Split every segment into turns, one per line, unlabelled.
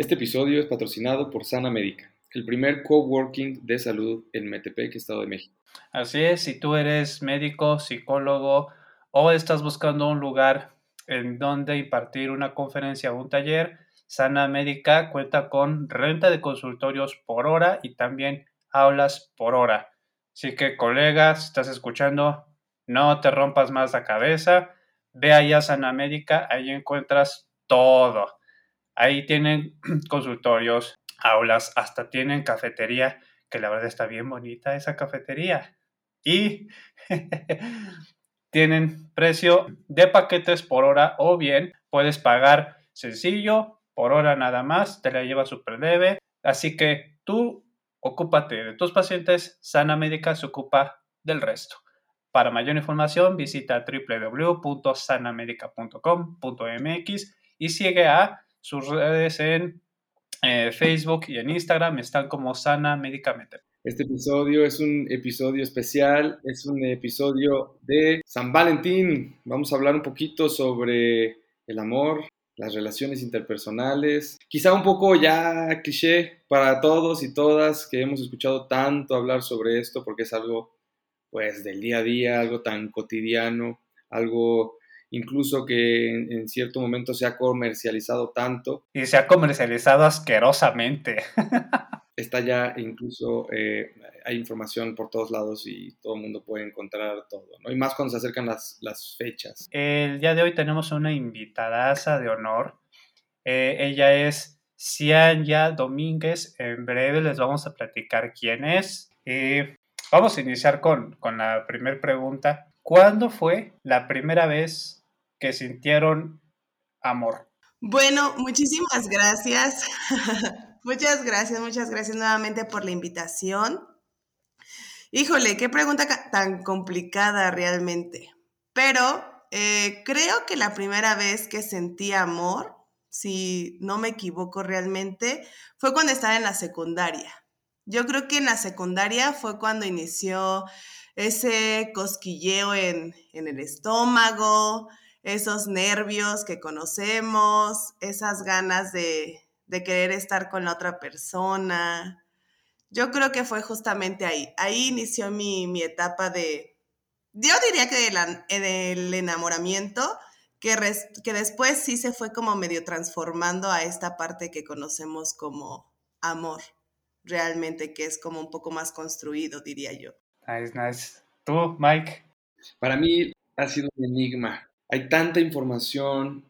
Este episodio es patrocinado por Sana Médica, el primer coworking de salud en Metepec, Estado de México.
Así es, si tú eres médico, psicólogo o estás buscando un lugar en donde impartir una conferencia o un taller, Sana Médica cuenta con renta de consultorios por hora y también aulas por hora. Así que colegas, estás escuchando, no te rompas más la cabeza, ve allá a Sana Médica, ahí encuentras todo. Ahí tienen consultorios, aulas, hasta tienen cafetería, que la verdad está bien bonita esa cafetería. Y tienen precio de paquetes por hora o bien puedes pagar sencillo, por hora nada más, te la lleva súper leve. Así que tú ocúpate de tus pacientes, Sana Médica se ocupa del resto. Para mayor información visita www.sanamedica.com.mx y sigue a sus redes en eh, Facebook y en Instagram están como Sana Medicamente.
Este episodio es un episodio especial, es un episodio de San Valentín. Vamos a hablar un poquito sobre el amor, las relaciones interpersonales. Quizá un poco ya cliché para todos y todas que hemos escuchado tanto hablar sobre esto porque es algo pues del día a día, algo tan cotidiano, algo incluso que en, cierto momento se ha comercializado tanto.
Y se ha comercializado asquerosamente.
Está ya incluso, eh, hay información por todos lados y todo el mundo puede encontrar todo, ¿no? Y más cuando se acercan las, las fechas.
El día de hoy tenemos una invitadaza de honor. Eh, ella es Cianya Domínguez. En breve les vamos a platicar quién es. Y vamos a iniciar con, con la primera pregunta. ¿Cuándo fue la primera vez que sintieron amor.
Bueno, muchísimas gracias. muchas gracias, muchas gracias nuevamente por la invitación. Híjole, qué pregunta tan complicada realmente. Pero eh, creo que la primera vez que sentí amor, si no me equivoco realmente, fue cuando estaba en la secundaria. Yo creo que en la secundaria fue cuando inició ese cosquilleo en, en el estómago, esos nervios que conocemos, esas ganas de, querer estar con la otra persona. Yo creo que fue justamente ahí. Ahí inició mi, etapa de, yo diría que del, enamoramiento, que, que después sí se fue como medio transformando a esta parte que conocemos como amor, realmente, que es como un poco más construido, diría yo.
Nice, nice. ¿Tú, Mike?
Para mí ha sido un enigma hay tanta información,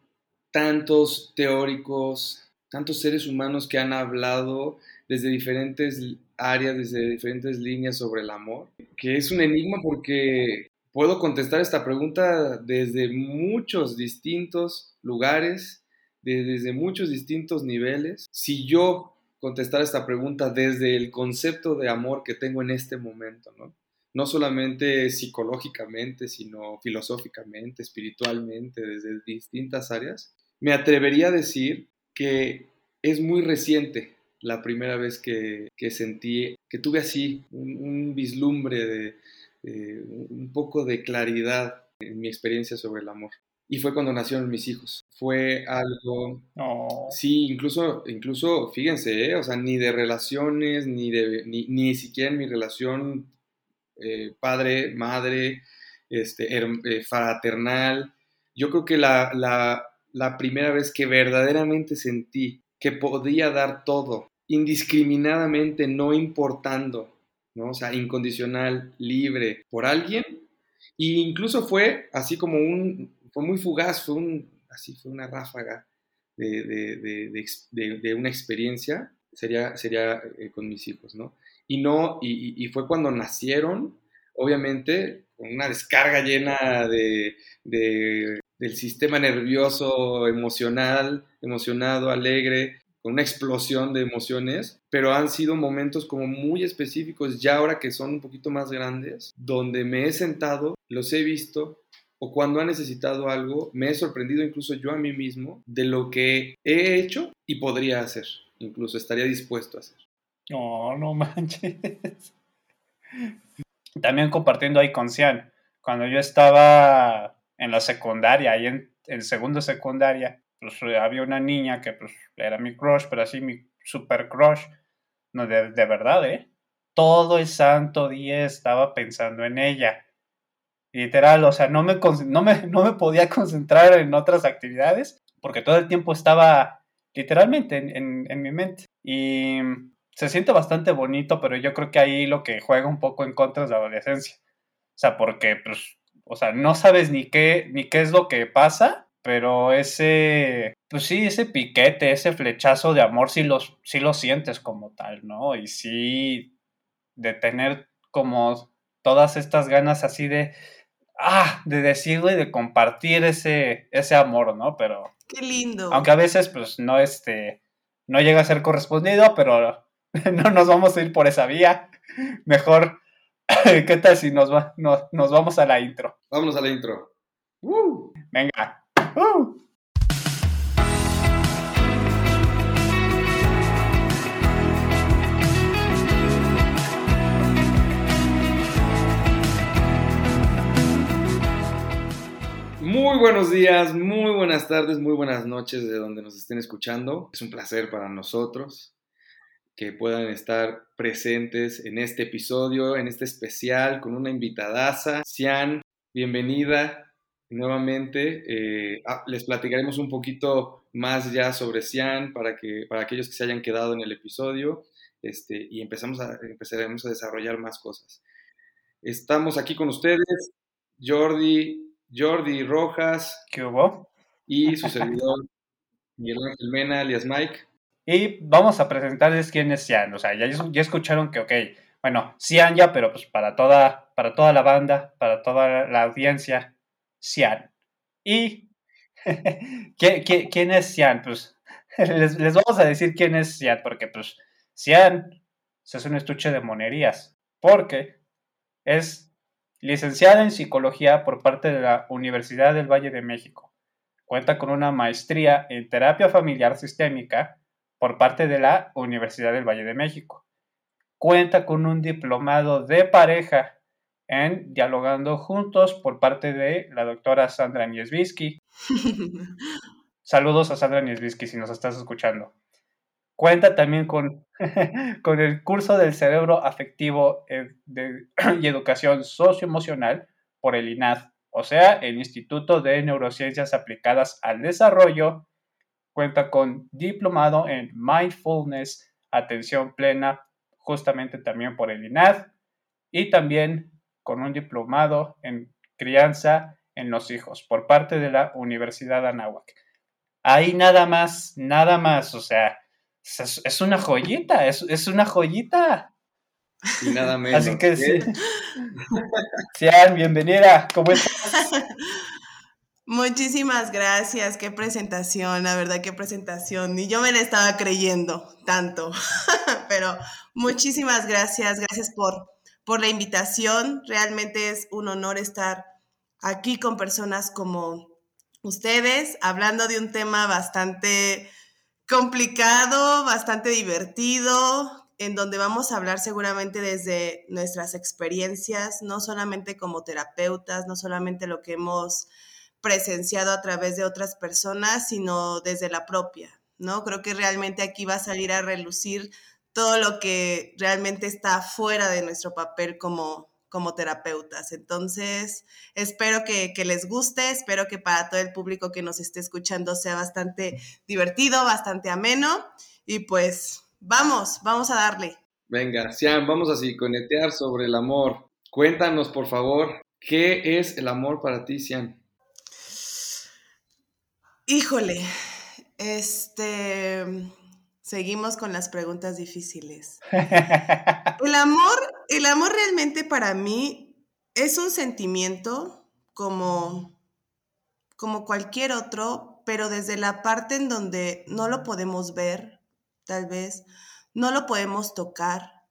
tantos teóricos, tantos seres humanos que han hablado desde diferentes áreas, desde diferentes líneas sobre el amor, que es un enigma porque puedo contestar esta pregunta desde muchos distintos lugares, desde muchos distintos niveles. Si yo contestara esta pregunta desde el concepto de amor que tengo en este momento, ¿no? No solamente psicológicamente, sino filosóficamente, espiritualmente, desde distintas áreas, me atrevería a decir que es muy reciente la primera vez que, sentí, que tuve así un, vislumbre de, un poco de claridad en mi experiencia sobre el amor. Y fue cuando nacieron mis hijos. Fue algo... Sí, incluso, incluso fíjense, ¿eh? o sea, ni de relaciones, ni, de, ni, ni siquiera en mi relación eh, padre, madre, este, eh, fraternal. Yo creo que la, la, primera vez que verdaderamente sentí que podía dar todo, indiscriminadamente, no importando, ¿no? O sea, incondicional, libre, por alguien. E incluso fue así como un, fue muy fugaz, fue un, así fue una ráfaga de, de, de, una experiencia, sería, sería eh, con mis hijos, ¿no? Y no, y, fue cuando nacieron, obviamente, con una descarga llena de, del sistema nervioso, emocional, emocionado, alegre, con una explosión de emociones, pero han sido momentos como muy específicos, ya ahora que son un poquito más grandes, donde me he sentado, los he visto, o cuando ha necesitado algo, me he sorprendido incluso yo a mí mismo de lo que he hecho y podría hacer, incluso estaría dispuesto a hacer.
No, no manches. También compartiendo ahí con Cian, cuando yo estaba en la secundaria, ahí en, en segundo secundaria, pues había una niña que pues era mi crush, pero así mi super crush, no, de, de verdad, ¿eh? Todo el santo día estaba pensando en ella. Literal, o sea, no me, no me, no me podía concentrar en otras actividades porque todo el tiempo estaba literalmente en, en, mi mente. Y se siente bastante bonito, pero yo creo que ahí lo que juega un poco en contra es la adolescencia. O sea, porque, pues, o sea, no sabes ni qué, ni qué es lo que pasa, pero ese, pues sí, ese piquete, ese flechazo de amor sí, los, sí lo sientes como tal, ¿no? Y sí, de tener como todas estas ganas así de, ah, de decirlo y de compartir ese, ese amor, ¿no? Pero...
Qué lindo.
Aunque a veces, pues, no, este, no llega a ser correspondido, pero no nos vamos a ir por esa vía. Mejor, ¿qué tal si nos, va, nos vamos a la intro?
Vámonos a la intro.
Venga. Uh.
Muy buenos días, muy buenas tardes, muy buenas noches de donde nos estén escuchando. Es un placer para nosotros que puedan estar presentes en este episodio, en este especial, con una invitadaza. Cian, bienvenida nuevamente. Eh, ah, les platicaremos un poquito más ya sobre Cian para, que, para aquellos que se hayan quedado en el episodio este, y empezamos a, empezaremos a desarrollar más cosas. Estamos aquí con ustedes, Jordi Jordi Rojas.
¿Qué hubo?
Y su servidor Miguel Ángel Mena, alias Mike.
Y vamos a presentarles quién es Cian. O sea, ya, ya escucharon que, ok, bueno, Cian ya, pero pues para toda, para toda la banda, para toda la audiencia, Cian. Y, ¿quién, es Cian? Pues les, les, vamos a decir quién es Cian, porque pues Cian es un estuche de monerías, porque es Licenciada en Psicología por parte de la Universidad del Valle de México. Cuenta con una maestría en Terapia Familiar Sistémica por parte de la Universidad del Valle de México. Cuenta con un diplomado de pareja en Dialogando Juntos por parte de la doctora Sandra Niesbisky. Saludos a Sandra Niesbisky si nos estás escuchando. Cuenta también con, con el curso del cerebro afectivo eh, y educación socioemocional por el INAD, o sea, el Instituto de Neurociencias Aplicadas al Desarrollo. Cuenta con diplomado en mindfulness, atención plena, justamente también por el INAD, y también con un diplomado en crianza en los hijos por parte de la Universidad Anáhuac. Ahí nada más, nada más, o sea, es, una joyita, es, una joyita.
Y nada menos.
Así que sí. Sean bienvenida, ¿cómo estás?
Muchísimas gracias, qué presentación, la verdad, qué presentación. Y yo me la estaba creyendo tanto, pero muchísimas gracias, gracias por, por la invitación. Realmente es un honor estar aquí con personas como ustedes, hablando de un tema bastante complicado, bastante divertido, en donde vamos a hablar seguramente desde nuestras experiencias, no solamente como terapeutas, no solamente lo que hemos presenciado a través de otras personas, sino desde la propia, ¿no? Creo que realmente aquí va a salir a relucir todo lo que realmente está fuera de nuestro papel como, como terapeutas. Entonces, espero que, les guste, espero que para todo el público que nos esté escuchando sea bastante divertido, bastante ameno. Y pues, vamos, vamos a darle.
Venga, Sian, vamos a psiconetear sobre el amor. Cuéntanos, por favor, ¿qué es el amor para ti, Sian?
Híjole, este, seguimos con las preguntas difíciles. El amor el amor realmente para mí es un sentimiento como, como cualquier otro, pero desde la parte en donde no lo podemos ver, tal vez, no lo podemos tocar,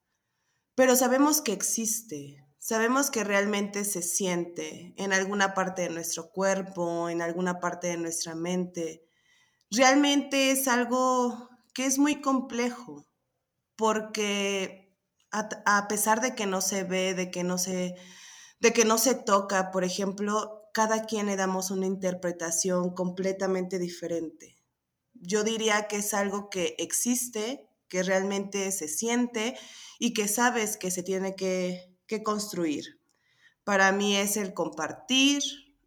pero sabemos que existe, sabemos que realmente se siente en alguna parte de nuestro cuerpo, en alguna parte de nuestra mente. Realmente es algo que es muy complejo, porque a, pesar de que no se ve, de que no se, de que no se toca, por ejemplo, cada quien le damos una interpretación completamente diferente. yo diría que es algo que existe, que realmente se siente y que sabes que se tiene que, que construir. Para mí es el compartir,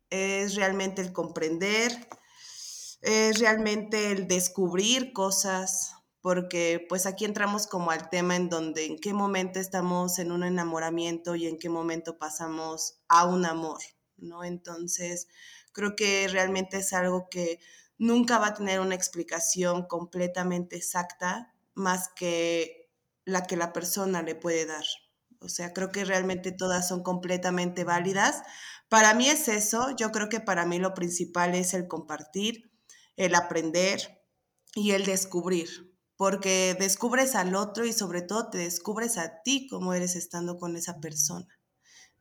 es realmente el comprender, es realmente el descubrir cosas, porque pues aquí entramos como al tema en donde en qué momento estamos en un enamoramiento y en qué momento pasamos a un amor, ¿no? Entonces, creo que realmente es algo que nunca va a tener una explicación completamente exacta más que la que la persona le puede dar. O sea, creo que realmente todas son completamente válidas. Para mí es eso, yo creo que para mí lo principal es el compartir, el aprender y el descubrir, porque descubres al otro y sobre todo te descubres a ti como eres estando con esa persona.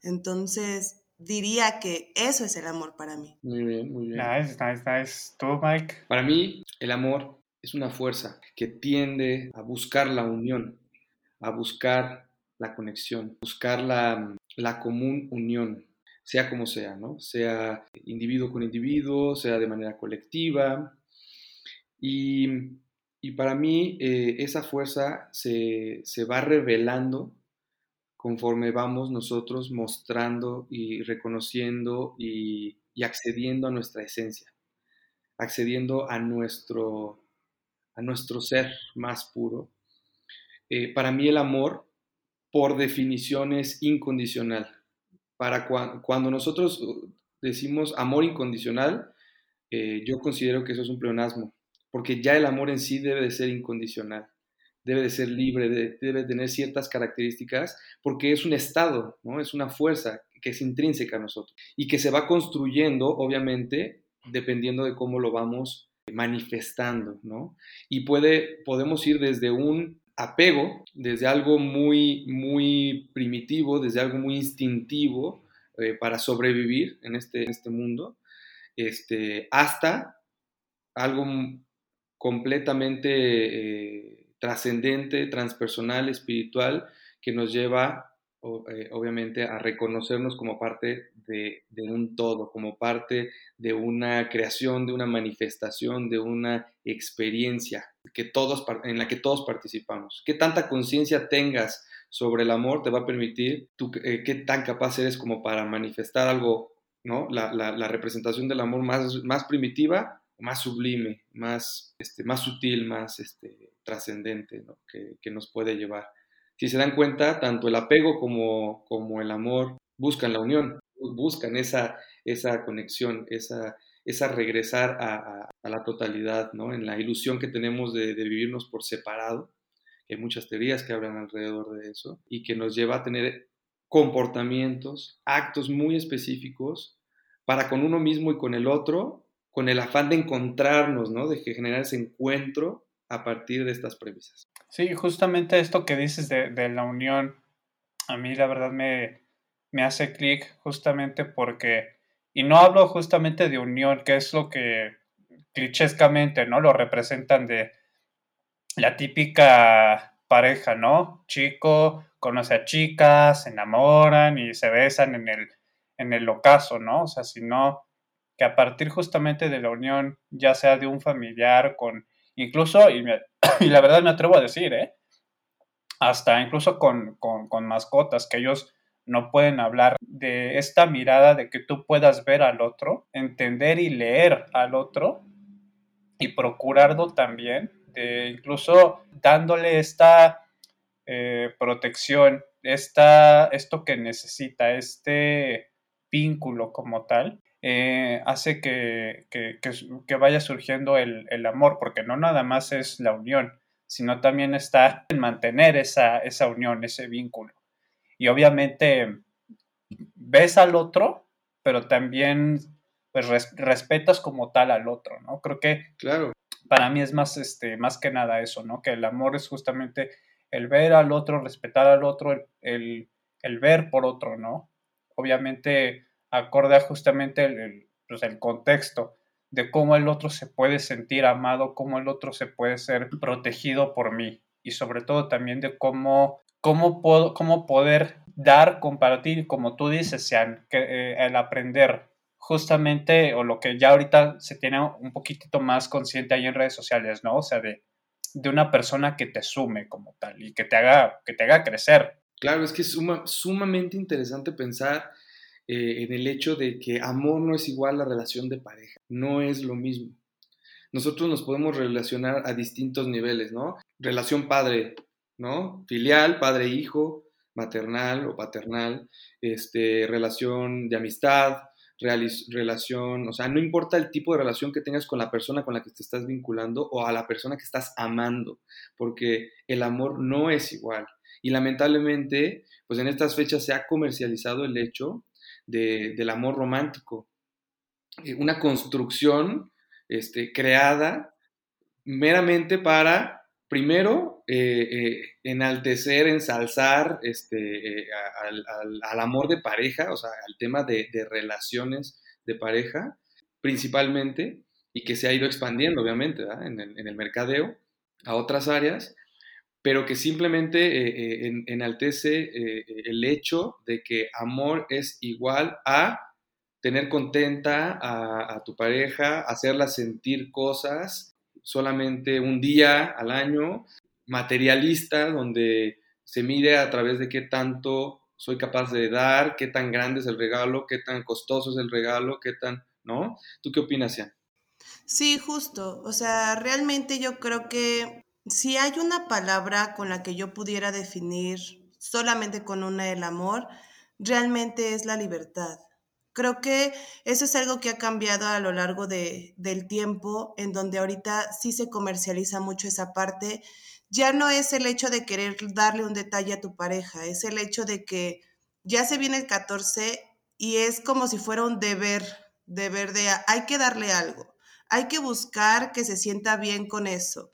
Entonces, diría que eso es el amor para mí.
Muy bien, muy bien.
Nice, nice, nice. ¿Tú, Mike?
Para mí, el amor es una fuerza que tiende a buscar la unión, a buscar la conexión, buscar la, la común unión, sea como sea, ¿no? Sea individuo con individuo, sea de manera colectiva. Y, y para mí eh, esa fuerza se, se va revelando conforme vamos nosotros mostrando y reconociendo y, y, accediendo a nuestra esencia, accediendo a nuestro, a nuestro ser más puro. Eh, para mí el amor por definición es incondicional. Para cuando nosotros uh, decimos amor incondicional, eh, yo considero que eso es un pleonasmo, porque ya el amor en sí debe de ser incondicional, debe de ser libre, de, debe tener ciertas características, porque es un estado, ¿no? es una fuerza que es intrínseca a nosotros y que se va construyendo, obviamente, dependiendo de cómo lo vamos manifestando, ¿no? Y puede, podemos ir desde un apego desde algo muy, muy primitivo, desde algo muy instintivo eh, para sobrevivir en este, este mundo, este, hasta algo completamente eh, trascendente, transpersonal, espiritual, que nos lleva eh, obviamente a reconocernos como parte de, un todo, como parte de una creación, de una manifestación, de una experiencia que todos, en la que todos participamos. Qué tanta conciencia tengas sobre el amor te va a permitir tú, eh, qué tan capaz eres como para manifestar algo, ¿no? La, la, representación del amor más, más primitiva, más sublime, más, este, más sutil, más este, trascendente, que, que nos puede llevar si se dan cuenta, tanto el apego como, como el amor buscan la unión, buscan esa, esa conexión, esa, regresar a, a, la totalidad, ¿no? En la ilusión que tenemos de, de vivirnos por separado, hay muchas teorías que hablan alrededor de eso, y que nos lleva a tener comportamientos, actos muy específicos para con uno mismo y con el otro, con el afán de encontrarnos, ¿no? De generar ese encuentro a partir de estas premisas.
Sí, justamente esto que dices de, de la unión, a mí la verdad me, me hace clic justamente porque, y no hablo justamente de unión, que es lo que clichéscamente, ¿no? Lo representan de la típica pareja, ¿no? Chico conoce a chicas, se enamoran y se besan en el, en el ocaso, ¿no? O sea, sino que a partir justamente de la unión, ya sea de un familiar con Incluso, y, y, la verdad me atrevo a decir, ¿eh? hasta incluso con, con, mascotas, que ellos no pueden hablar de esta mirada de que tú puedas ver al otro, entender y leer al otro y procurarlo también, de incluso dándole esta eh, protección, esta, esto que necesita, este vínculo como tal, eh, hace que, que, vaya surgiendo el, el, amor, porque no nada más es la unión, sino también está en mantener esa, esa unión, ese vínculo. Y obviamente ves al otro, pero también pues, respetas como tal al otro, ¿no? Creo que
claro.
para mí es más, este, más que nada eso, ¿no? Que el amor es justamente el ver al otro, respetar al otro, el, el, el ver por otro, ¿no? Obviamente acorde a justamente el, pues, el, contexto de cómo el otro se puede sentir amado, cómo el otro se puede ser protegido por mí y sobre todo también de cómo, cómo, puedo, cómo poder dar, compartir, como tú dices, Sean, que, eh, el aprender justamente, o lo que ya ahorita se tiene un poquitito más consciente ahí en redes sociales, ¿no? O sea, de, de una persona que te sume como tal y que te haga, que te haga crecer.
Claro, es que es sumamente interesante pensar eh, en el hecho de que amor no es igual a relación de pareja, no es lo mismo. Nosotros nos podemos relacionar a distintos niveles, ¿no? Relación padre, ¿no? Filial, padre-hijo, maternal o paternal, este, relación de amistad, relación, o sea, no importa el tipo de relación que tengas con la persona con la que te estás vinculando o a la persona que estás amando, porque el amor no es igual. Y lamentablemente, pues en estas fechas se ha comercializado el hecho del amor romántico, eh, una construcción este, creada meramente para primero, eh, eh, enaltecer, ensalzar este, eh, al, amor de pareja, o sea, al tema de, relaciones de pareja, principalmente, y que se ha ido expandiendo, obviamente, en el, mercadeo a otras áreas, pero que simplemente enaltece el hecho de que amor es igual a tener contenta a, a tu pareja, hacerla sentir cosas, solamente un día al año, materialista, donde se mide a través de qué tanto soy capaz de dar, qué tan grande es el regalo, qué tan costoso es el regalo, qué tan, ¿no? ¿Tú qué opinas, Ian?
Sí, justo. O sea, realmente yo creo que si hay una palabra con la que yo pudiera definir solamente con una el amor, realmente es la libertad. Creo que eso es algo que ha cambiado a lo largo de, del tiempo, en donde ahorita sí se comercializa mucho esa parte. Ya no es el hecho de querer darle un detalle a tu pareja, es el hecho de que ya se viene el 14 y es como si fuera un deber, deber de hay que darle algo, hay que buscar que se sienta bien con eso.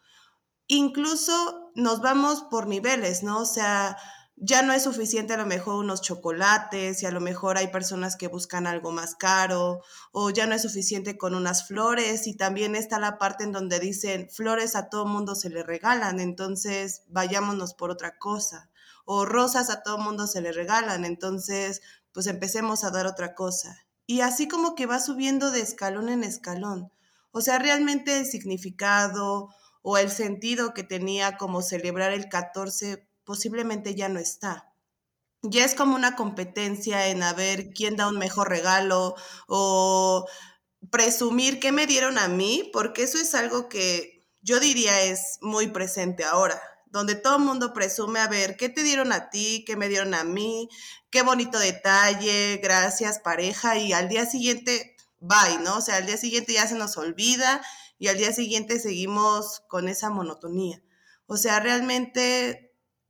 Incluso nos vamos por niveles, ¿no? O sea, ya no es suficiente a lo mejor unos chocolates y a lo mejor hay personas que buscan algo más caro o ya no es suficiente con unas flores y también está la parte en donde dicen flores a todo mundo se le regalan, entonces vayámonos por otra cosa o rosas a todo mundo se le regalan, entonces pues empecemos a dar otra cosa. Y así como que va subiendo de escalón en escalón. O sea, realmente el significado o el sentido que tenía como celebrar el 14 posiblemente ya no está. Ya es como una competencia en a ver quién da un mejor regalo o presumir qué me dieron a mí, porque eso es algo que yo diría es muy presente ahora, donde todo el mundo presume a ver qué te dieron a ti, qué me dieron a mí, qué bonito detalle, gracias pareja, y al día siguiente, bye, ¿no? O sea, al día siguiente ya se nos olvida y al día siguiente seguimos con esa monotonía. O sea, realmente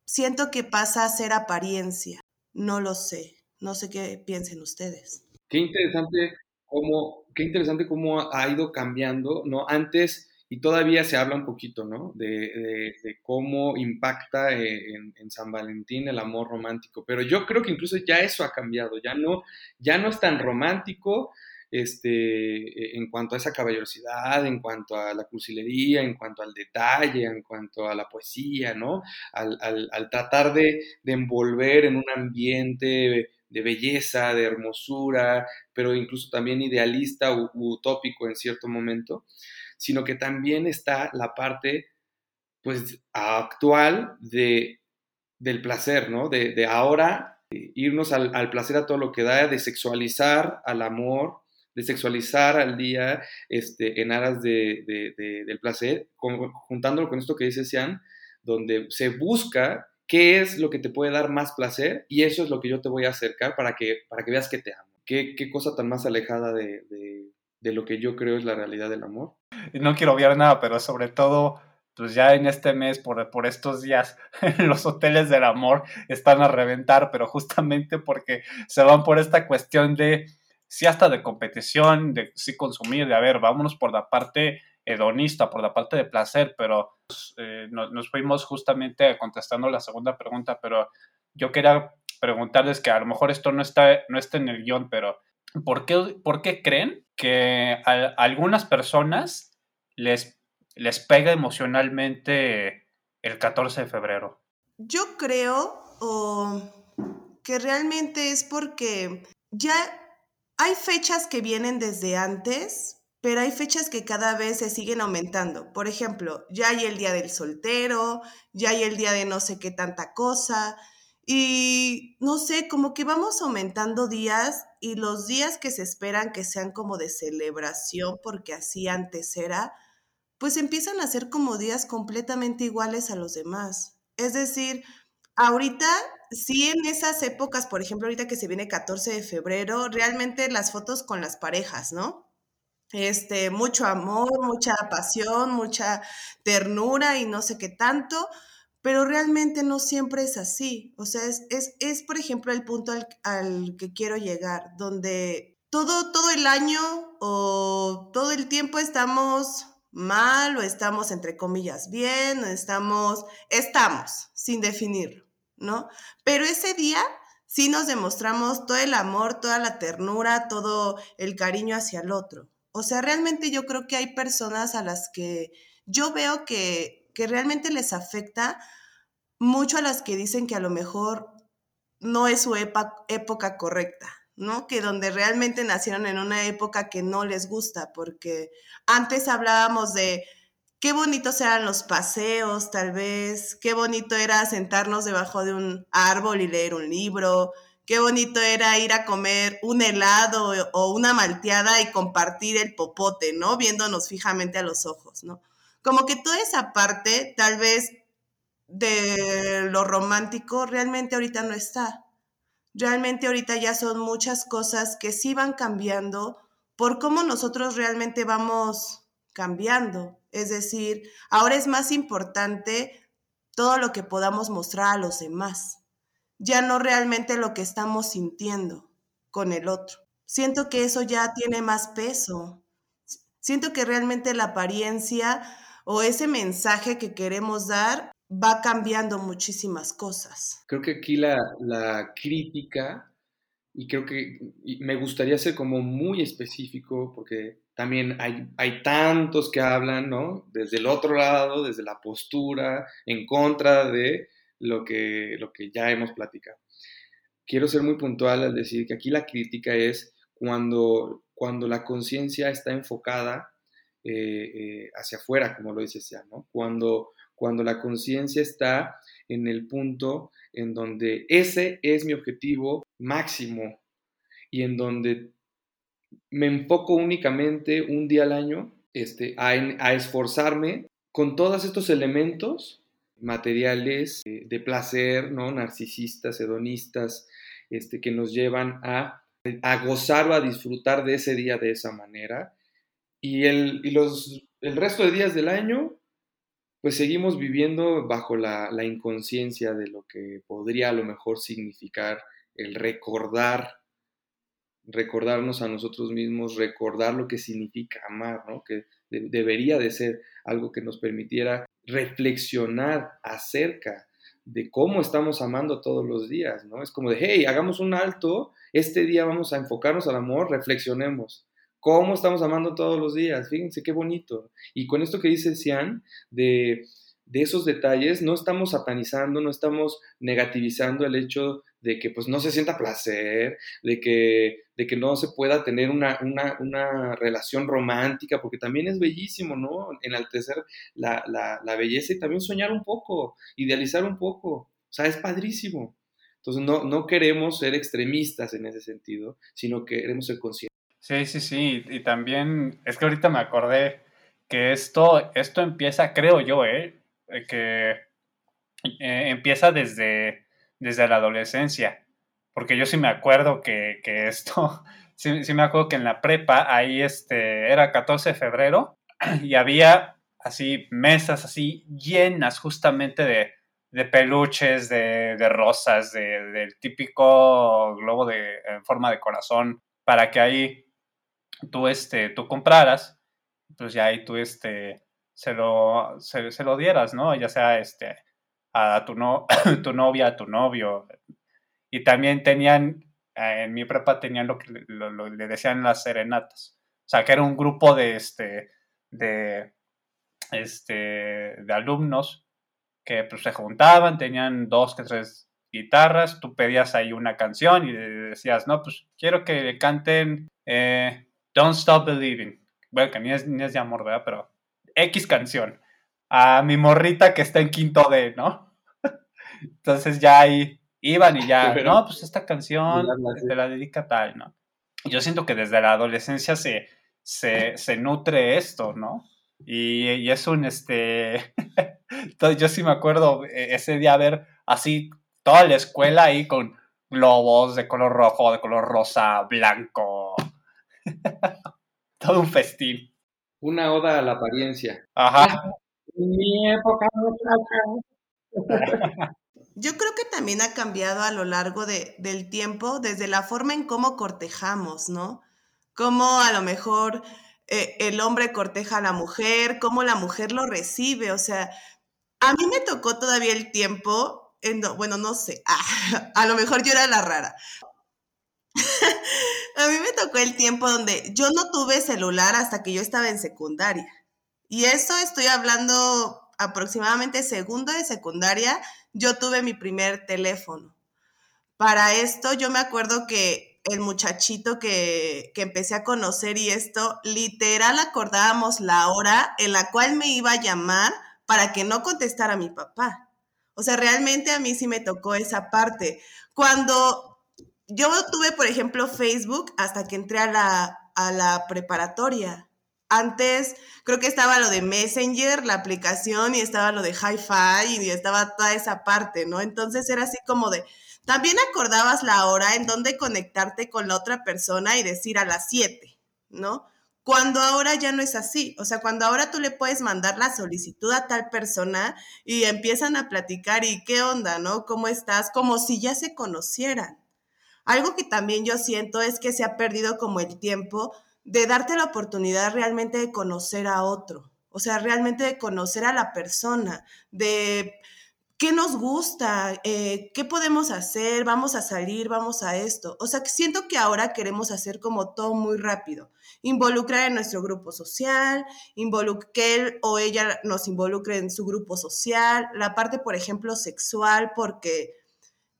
siento que pasa a ser apariencia. No lo sé. No sé qué piensen ustedes.
Qué interesante cómo, qué interesante cómo ha ido cambiando, ¿no? Antes, y todavía se habla un poquito, ¿no? De, cómo impacta eh, en, en, San Valentín el amor romántico. Pero yo creo que incluso ya eso ha cambiado. Ya no, ya no es tan romántico, este, en cuanto a esa caballerosidad, en cuanto a la cursilería, en cuanto al detalle, en cuanto a la poesía, ¿no? Al, tratar de, envolver en un ambiente de belleza, de hermosura, pero incluso también idealista u, utópico en cierto momento, sino que también está la parte, pues, actual de, del placer, ¿no? De, ahora irnos al, al, placer a todo lo que da, de sexualizar al amor, de sexualizar al día este, en aras de, del placer, juntándolo con esto que dice Sian, donde se busca qué es lo que te puede dar más placer y eso es lo que yo te voy a acercar para que, para que veas que te amo. Qué, qué cosa tan más alejada de, de lo que yo creo es la realidad del amor.
No quiero obviar nada, pero sobre todo pues ya en este mes, por, por estos días, los hoteles del amor están a reventar, pero justamente porque se van por esta cuestión de sí hasta de competición, de sí consumir, de a ver, vámonos por la parte hedonista, por la parte de placer, pero eh, nos, fuimos justamente contestando la segunda pregunta, pero yo quería preguntarles que a lo mejor esto no está, no está en el guion, pero ¿por qué, por qué creen que a, algunas personas les, les pega emocionalmente el 14 de febrero?
Yo creo que realmente es porque ya hay fechas que vienen desde antes, pero hay fechas que cada vez se siguen aumentando. Por ejemplo, ya hay el día del soltero, ya hay el día de no sé qué tanta cosa. Y no sé, como que vamos aumentando días y los días que se esperan que sean como de celebración, porque así antes era, pues empiezan a ser como días completamente iguales a los demás. Es decir, ahorita, sí en esas épocas, por ejemplo, ahorita que se viene 14 de febrero, realmente las fotos con las parejas, ¿no? este, mucho amor, mucha pasión, mucha ternura y no sé qué tanto, pero realmente no siempre es así. O sea, es, es, por ejemplo, el punto al, que quiero llegar, donde todo, todo el año o todo el tiempo estamos mal o estamos entre comillas bien o estamos, estamos, sin definirlo, ¿no? Pero ese día sí nos demostramos todo el amor, toda la ternura, todo el cariño hacia el otro. O sea, realmente yo creo que hay personas a las que yo veo que, que realmente les afecta mucho a las que dicen que a lo mejor no es su época correcta, ¿no? Que donde realmente nacieron en una época que no les gusta, porque antes hablábamos de qué bonitos eran los paseos, tal vez, qué bonito era sentarnos debajo de un árbol y leer un libro, qué bonito era ir a comer un helado o una malteada y compartir el popote, ¿no? Viéndonos fijamente a los ojos, ¿no? Como que toda esa parte, tal vez de lo romántico, realmente ahorita no está. Realmente ahorita ya son muchas cosas que sí van cambiando por cómo nosotros realmente vamos cambiando. Es decir, ahora es más importante todo lo que podamos mostrar a los demás ya no realmente lo que estamos sintiendo con el otro. Siento que eso ya tiene más peso. Siento que realmente la apariencia o ese mensaje que queremos dar va cambiando muchísimas cosas.
Creo que aquí la, la crítica, y creo que me gustaría ser como muy específico, porque también hay, hay tantos que hablan, ¿no? Desde el otro lado, desde la postura, en contra de lo que, lo que ya hemos platicado. Quiero ser muy puntual al decir que aquí la crítica es cuando, cuando la conciencia está enfocada eh, eh, hacia afuera, como lo dice Sean, ¿no? Cuando, cuando la conciencia está en el punto en donde ese es mi objetivo máximo y en donde me enfoco únicamente un día al año este, a, esforzarme con todos estos elementos materiales eh, de placer, ¿no? Narcisistas, hedonistas, este, que nos llevan a, a, gozar o a disfrutar de ese día de esa manera. Y, el, y los, el resto de días del año, pues seguimos viviendo bajo la, la inconsciencia de lo que podría a lo mejor significar el recordar, recordarnos a nosotros mismos, recordar lo que significa amar, ¿no? Que debería de ser algo que nos permitiera reflexionar acerca de cómo estamos amando todos los días, ¿no? Es como de, hey, hagamos un alto, este día vamos a enfocarnos al amor, reflexionemos. ¿Cómo estamos amando todos los días? Fíjense qué bonito. Y con esto que dice Sian, de, de esos detalles, no estamos satanizando, no estamos negativizando el hecho de que pues no se sienta placer, de que, de que no se pueda tener una, una, relación romántica, porque también es bellísimo, ¿no? Enaltecer la, la, la, belleza y también soñar un poco, idealizar un poco, o sea, es padrísimo. Entonces no, no queremos ser extremistas en ese sentido, sino que queremos ser conscientes.
Sí, sí, sí, y también es que ahorita me acordé que esto, esto empieza, creo yo, ¿eh? que eh, empieza desde desde la adolescencia, porque yo sí me acuerdo que, esto, sí, sí, me acuerdo que en la prepa, ahí este, era 14 de febrero y había así mesas así llenas justamente de, de peluches, de, de rosas, de, del típico globo de, en forma de corazón, para que ahí tú, este, tú compraras, pues ya ahí tú este, se, lo, se lo dieras, ¿no? Ya sea este, a tu, no, tu novia, a tu novio. Y también tenían, eh, en mi prepa tenían lo que le decían las serenatas. O sea, que era un grupo de, este, de, este, de alumnos que pues, se juntaban, tenían dos que tres guitarras, tú pedías ahí una canción y decías, no, pues quiero que canten eh, Don't Stop Believing. Bueno, que ni es, ni es de amor, ¿verdad? Pero X canción. A mi morrita que está en quinto D, ¿no? Entonces ya ahí iban y ya, no, pues esta canción te la dedica tal, ¿no? Yo siento que desde la adolescencia se, se, nutre esto, ¿no? Y, es un, este, entonces yo sí me acuerdo eh, ese día ver así toda la escuela ahí con globos de color rojo, de color rosa, blanco. Todo un festín.
Una oda a la apariencia.
Ajá.
Mi época Yo creo que también ha cambiado a lo largo de, del tiempo, desde la forma en cómo cortejamos, ¿no? Cómo a lo mejor eh, el hombre corteja a la mujer, cómo la mujer lo recibe. O sea, a mí me tocó todavía el tiempo, en, bueno, no sé, a lo mejor yo era la rara. a mí me tocó el tiempo donde yo no tuve celular hasta que yo estaba en secundaria. Y eso estoy hablando aproximadamente segundo de secundaria, yo tuve mi primer teléfono. Para esto yo me acuerdo que el muchachito que, que, empecé a conocer y esto, literal acordábamos la hora en la cual me iba a llamar para que no contestara mi papá. O sea, realmente a mí sí me tocó esa parte. Cuando yo tuve, por ejemplo, Facebook hasta que entré a la, a la preparatoria. Antes creo que estaba lo de Messenger, la aplicación, y estaba lo de Hi-Fi, y estaba toda esa parte, ¿no? Entonces era así como de, también acordabas la hora en donde conectarte con la otra persona y decir a las 7, ¿no? Cuando ahora ya no es así, o sea, cuando ahora tú le puedes mandar la solicitud a tal persona y empiezan a platicar y qué onda, ¿no? ¿Cómo estás? Como si ya se conocieran. Algo que también yo siento es que se ha perdido como el tiempo de darte la oportunidad realmente de conocer a otro, o sea, realmente de conocer a la persona, de qué nos gusta, eh, qué podemos hacer, vamos a salir, vamos a esto. O sea, siento que ahora queremos hacer como todo muy rápido, involucrar en nuestro grupo social, que él o ella nos involucre en su grupo social, la parte, por ejemplo, sexual, porque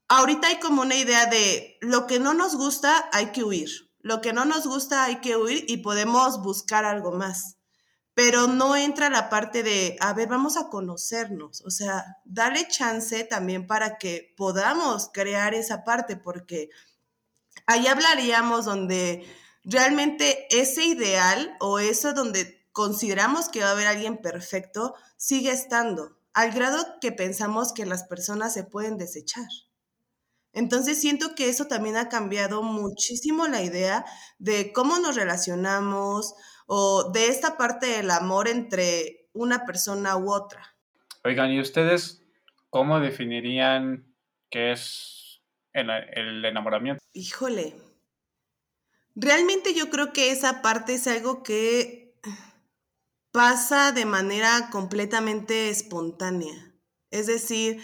ahorita hay como una idea de lo que no nos gusta hay que huir. Lo que no nos gusta hay que huir y podemos buscar algo más. Pero no entra la parte de, a ver, vamos a conocernos. O sea, dale chance también para que podamos crear esa parte, porque ahí hablaríamos donde realmente ese ideal o eso donde consideramos que va a haber alguien perfecto sigue estando, al grado que pensamos que las personas se pueden desechar. Entonces siento que eso también ha cambiado muchísimo la idea de cómo nos relacionamos o de esta parte del amor entre una persona u otra.
Oigan, ¿y ustedes cómo definirían qué es el, el enamoramiento?
Híjole, realmente yo creo que esa parte es algo que pasa de manera completamente espontánea. Es decir,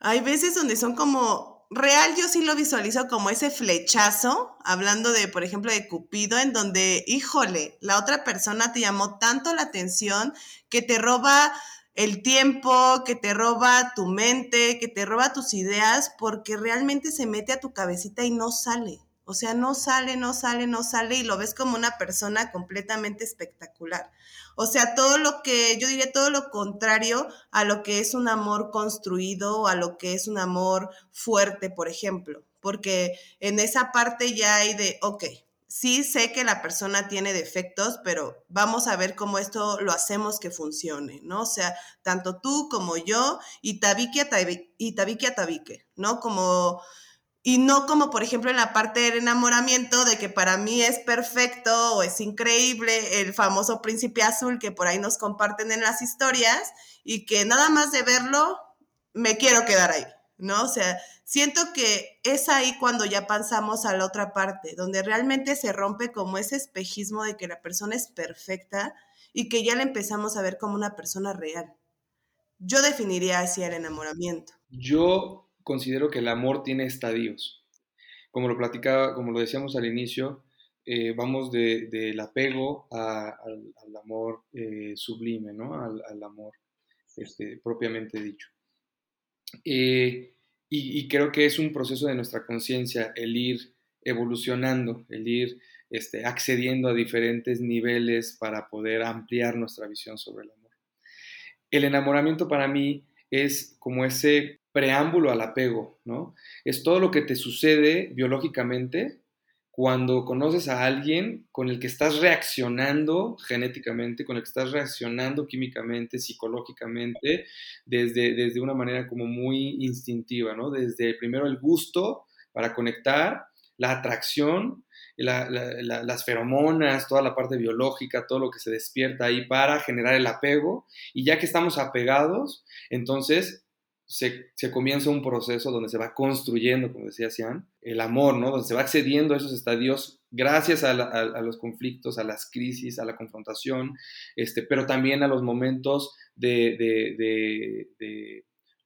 hay veces donde son como real yo sí lo visualizo como ese flechazo, hablando de, por ejemplo, de Cupido, en donde, híjole, la otra persona te llamó tanto la atención que te roba el tiempo, que te roba tu mente, que te roba tus ideas, porque realmente se mete a tu cabecita y no sale. O sea, no sale, no sale, no sale y lo ves como una persona completamente espectacular. O sea, todo lo que, yo diría todo lo contrario a lo que es un amor construido a lo que es un amor fuerte, por ejemplo. Porque en esa parte ya hay de, ok, sí sé que la persona tiene defectos, pero vamos a ver cómo esto lo hacemos que funcione, ¿no? O sea, tanto tú como yo y tabique a y tabique a tabique, ¿no? Como y no como por ejemplo en la parte del enamoramiento de que para mí es perfecto o es increíble el famoso príncipe azul que por ahí nos comparten en las historias y que nada más de verlo me quiero quedar ahí, ¿no? O sea, siento que es ahí cuando ya pasamos a la otra parte, donde realmente se rompe como ese espejismo de que la persona es perfecta y que ya la empezamos a ver como una persona real. Yo definiría así el enamoramiento.
Yo considero que el amor tiene estadios. Como lo platicaba, como lo decíamos al inicio, eh, vamos del apego al, amor eh, sublime, ¿no? Al, amor este, propiamente dicho. Eh, y, creo que es un proceso de nuestra conciencia el ir evolucionando, el ir este, accediendo a diferentes niveles para poder ampliar nuestra visión sobre el amor. El enamoramiento para mí es como ese preámbulo al apego, ¿no? Es todo lo que te sucede biológicamente cuando conoces a alguien con el que estás reaccionando genéticamente, con el que estás reaccionando químicamente, psicológicamente, desde, desde una manera como muy instintiva, ¿no? Desde primero el gusto para conectar, la atracción, las feromonas, toda la parte biológica, todo lo que se despierta ahí para generar el apego. Y ya que estamos apegados, entonces se, comienza un proceso donde se va construyendo, como decía Sian, el amor, ¿no? Donde se va accediendo a esos estadios gracias a, los conflictos, a las crisis, a la confrontación, este, pero también a los momentos de,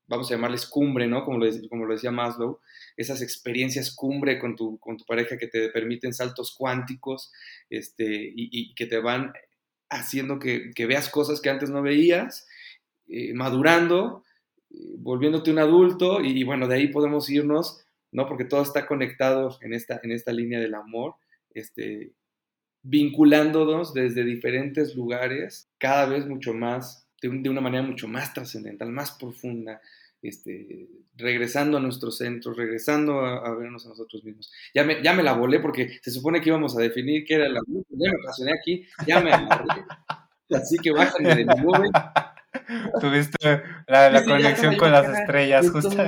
vamos a llamarles cumbre, ¿no? Como lo, como lo decía Maslow, esas experiencias cumbre con tu, con tu pareja que te permiten saltos cuánticos este, y, que te van haciendo que, veas cosas que antes no veías, eh, madurando volviéndote un adulto y, bueno, de ahí podemos irnos, ¿no? Porque todo está conectado en esta, en esta línea del amor, este, vinculándonos desde diferentes lugares, cada vez mucho más, de, una manera mucho más trascendental, más profunda, este, regresando a nuestros centros, regresando a, vernos a nosotros mismos. Ya me, ya me la volé porque se supone que íbamos a definir qué era el amor, ya me apasioné aquí, ya me amarré. Así que bájale de mi nube
Tuviste la, conexión con las estrellas, justo.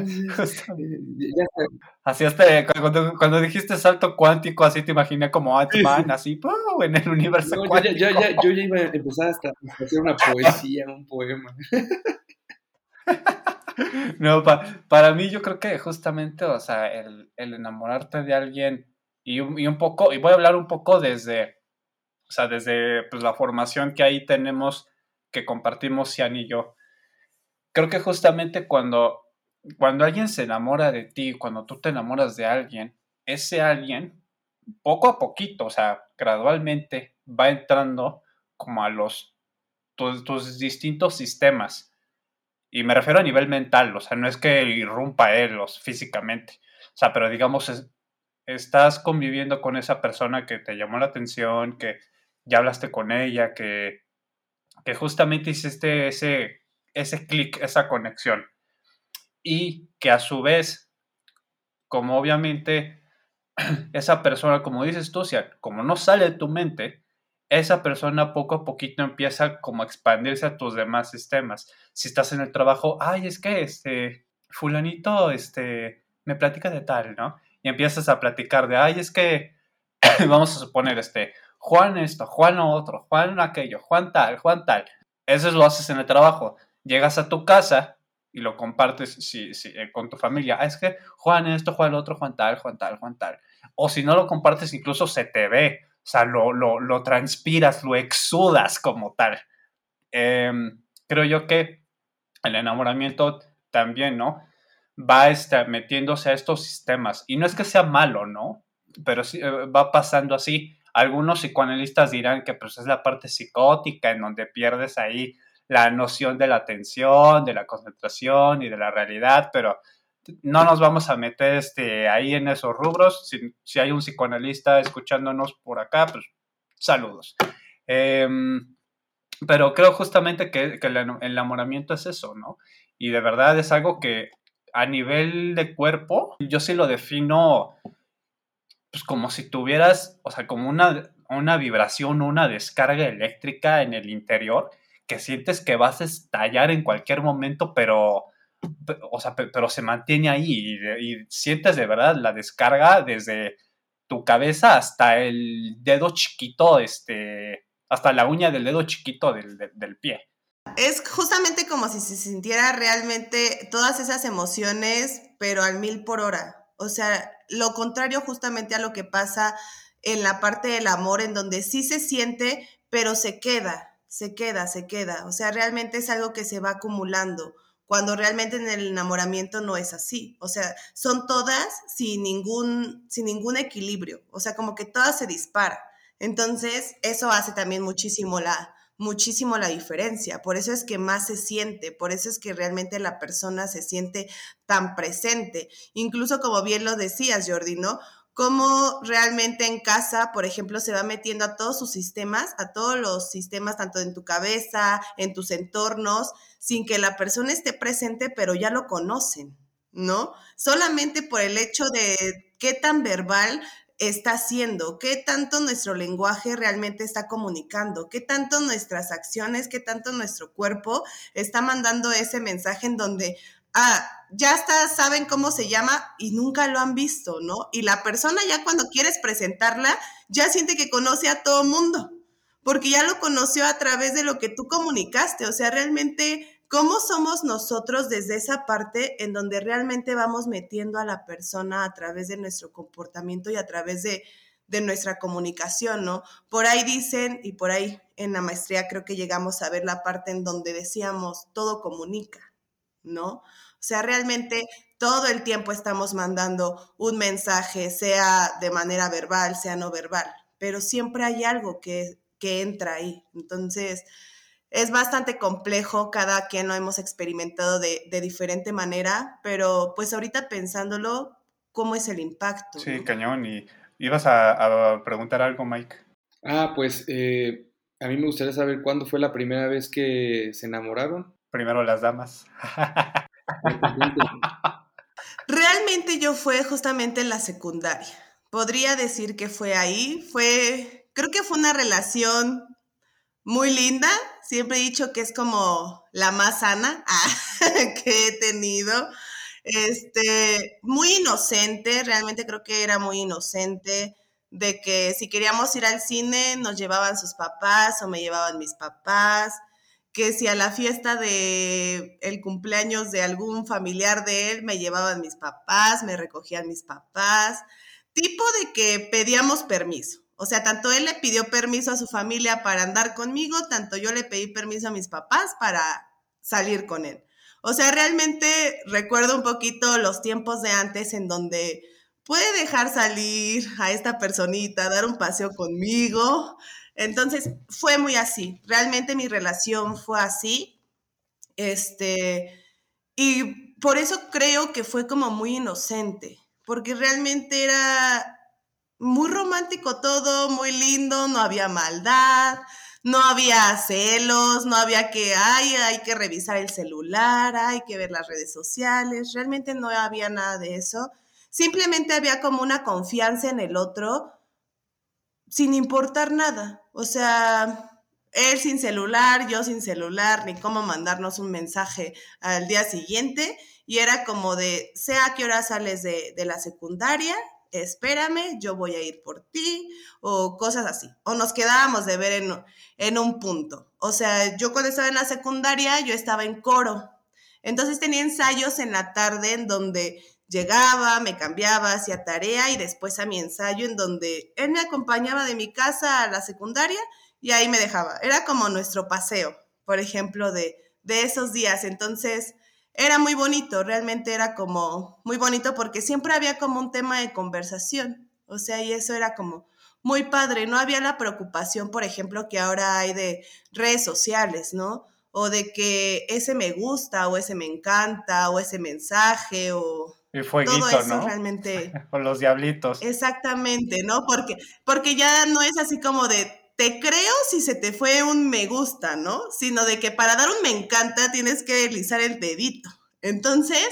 Así hasta cuando, cuando, dijiste salto cuántico, así te imaginé como Ant-Man, así en el universo cuántico.
Yo ya, yo ya iba a empezar hasta a hacer una poesía, un poema.
No, para mí yo creo que justamente, o sea, el, el enamorarte de alguien y un, y un, poco, y voy a hablar un poco desde, o sea, desde pues, la formación que ahí tenemos que compartimos Sian y yo. Creo que justamente cuando, cuando alguien se enamora de ti, cuando tú te enamoras de alguien, ese alguien, poco a poquito, o sea, gradualmente, va entrando como a los tus, distintos sistemas. Y me refiero a nivel mental, o sea, no es que irrumpa él físicamente, o sea, pero digamos, estás conviviendo con esa persona que te llamó la atención, que ya hablaste con ella, que que justamente hiciste ese, ese clic, esa conexión. Y que a su vez, como obviamente esa persona, como dices tú, como no sale de tu mente, esa persona poco a poquito empieza como a expandirse a tus demás sistemas. Si estás en el trabajo, ay, es que este fulanito este me platica de tal, ¿no? Y empiezas a platicar de, ay, es que vamos a suponer este Juan esto, Juan otro, Juan aquello, Juan tal, Juan tal. Eso lo haces en el trabajo. Llegas a tu casa y lo compartes si, eh, con tu familia. Ah, es que Juan esto, Juan otro, Juan tal, Juan tal, Juan tal. O si no lo compartes, incluso se te ve. O sea, lo, lo, transpiras, lo exudas como tal. Em, creo yo que el enamoramiento también, ¿no? Va estar metiéndose a estos sistemas. Y no es que sea malo, ¿no? Pero sí eh, va pasando así. Algunos psicoanalistas dirán que pues, es la parte psicótica en donde pierdes ahí la noción de la atención, de la concentración y de la realidad, pero no nos vamos a meter este, ahí en esos rubros. Si, hay un psicoanalista escuchándonos por acá, pues saludos. Em, pero creo justamente que, que, el enamoramiento es eso, ¿no? Y de verdad es algo que a nivel de cuerpo, yo sí lo defino pues como si tuvieras, o sea, como una, una vibración, una descarga eléctrica en el interior que sientes que vas a estallar en cualquier momento, pero, o sea, pero se mantiene ahí y, sientes de verdad la descarga desde tu cabeza hasta el dedo chiquito, este, hasta la uña del dedo chiquito del, del pie.
Es justamente como si se sintiera realmente todas esas emociones, pero al mil por hora. O sea, lo contrario justamente a lo que pasa en la parte del amor, en donde sí se siente, pero se queda, se queda, se queda. O sea, realmente es algo que se va acumulando, cuando realmente en el enamoramiento no es así. O sea, son todas sin ningún, sin ningún equilibrio. O sea, como que todas se disparan. Entonces, eso hace también muchísimo la, muchísimo la diferencia. Por eso es que más se siente, por eso es que realmente la persona se siente tan presente. Incluso como bien lo decías, Jordi, ¿no? Cómo realmente en casa, por ejemplo, se va metiendo a todos sus sistemas, a todos los sistemas, tanto en tu cabeza, en tus entornos, sin que la persona esté presente, pero ya lo conocen, ¿no? Solamente por el hecho de qué tan verbal está haciendo, qué tanto nuestro lenguaje realmente está comunicando, qué tanto nuestras acciones, qué tanto nuestro cuerpo está mandando ese mensaje en donde, ah, ya está, saben cómo se llama y nunca lo han visto, ¿no? Y la persona ya cuando quieres presentarla, ya siente que conoce a todo mundo, porque ya lo conoció a través de lo que tú comunicaste, o sea, realmente ¿Cómo somos nosotros desde esa parte en donde realmente vamos metiendo a la persona a través de nuestro comportamiento y a través de, nuestra comunicación, ¿no? Por ahí dicen, y por ahí en la maestría creo que llegamos a ver la parte en donde decíamos, todo comunica, ¿no? O sea, realmente todo el tiempo estamos mandando un mensaje, sea de manera verbal, sea no verbal, pero siempre hay algo que, que entra ahí. Entonces, es bastante complejo, cada quien lo hemos experimentado de, diferente manera, pero pues ahorita pensándolo, ¿cómo es el impacto?
Sí, cañón. ¿Y ibas a, preguntar algo, Mike?
Ah, pues eh, a mí me gustaría saber cuándo fue la primera vez que se enamoraron.
Primero las damas.
Realmente yo fue justamente en la secundaria. Podría decir que fue ahí, fue, creo que fue una relación muy linda. Siempre he dicho que es como la más sana que he tenido. Este, muy inocente, realmente creo que era muy inocente de que si queríamos ir al cine nos llevaban sus papás o me llevaban mis papás, que si a la fiesta de el cumpleaños de algún familiar de él me llevaban mis papás, me recogían mis papás, tipo de que pedíamos permiso. O sea, tanto él le pidió permiso a su familia para andar conmigo, tanto yo le pedí permiso a mis papás para salir con él. O sea, realmente recuerdo un poquito los tiempos de antes en donde puede dejar salir a esta personita, dar un paseo conmigo. Entonces, fue muy así. Realmente mi relación fue así. Este, y por eso creo que fue como muy inocente, porque realmente era muy romántico todo, muy lindo, no había maldad, no había celos, no había que, ay, hay que revisar el celular, hay que ver las redes sociales, realmente no había nada de eso. Simplemente había como una confianza en el otro sin importar nada. O sea, él sin celular, yo sin celular, ni cómo mandarnos un mensaje al día siguiente. Y era como de, sea a qué hora sales de, de la secundaria, espérame, yo voy a ir por ti, o cosas así. O nos quedábamos de ver en, un punto. O sea, yo cuando estaba en la secundaria, yo estaba en coro. Entonces tenía ensayos en la tarde en donde llegaba, me cambiaba, hacía tarea y después a mi ensayo en donde él me acompañaba de mi casa a la secundaria y ahí me dejaba. Era como nuestro paseo, por ejemplo, de, de esos días. Entonces, era muy bonito, realmente era como muy bonito porque siempre había como un tema de conversación, o sea, y eso era como muy padre, no había la preocupación, por ejemplo, que ahora hay de redes sociales, ¿no? O de que ese me gusta, o ese me encanta, o ese mensaje, o... todo eso realmente...
o los diablitos.
Exactamente, ¿no? Porque, porque ya no es así como de te creo si se te fue un me gusta, ¿no? Sino de que para dar un me encanta tienes que deslizar el dedito. Entonces,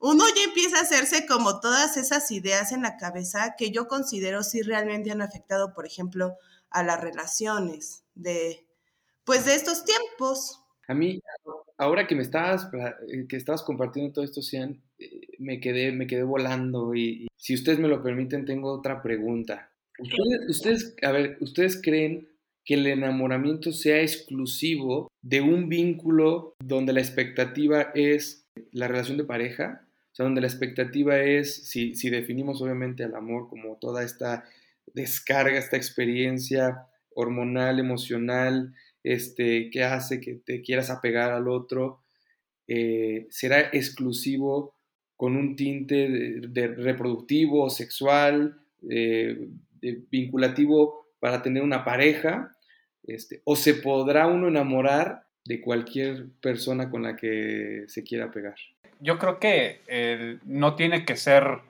uno ya empieza a hacerse como todas esas ideas en la cabeza que yo considero si realmente han afectado, por ejemplo, a las relaciones de, pues, de estos tiempos.
A mí, ahora que me estabas, que estabas compartiendo todo esto, Cian, eh, me quedé, me quedé volando y, y si ustedes me lo permiten, tengo otra pregunta. Ustedes, ustedes, a ver, ¿ustedes creen que el enamoramiento sea exclusivo de un vínculo donde la expectativa es la relación de pareja, o sea, donde la expectativa es, si, si definimos obviamente al amor como toda esta descarga, esta experiencia hormonal, emocional, este, que hace que te quieras apegar al otro, eh, será exclusivo con un tinte de, reproductivo, sexual, eh, vinculativo para tener una pareja Este, o se podrá uno enamorar de cualquier persona con la que se quiera pegar.
Yo creo que no tiene que ser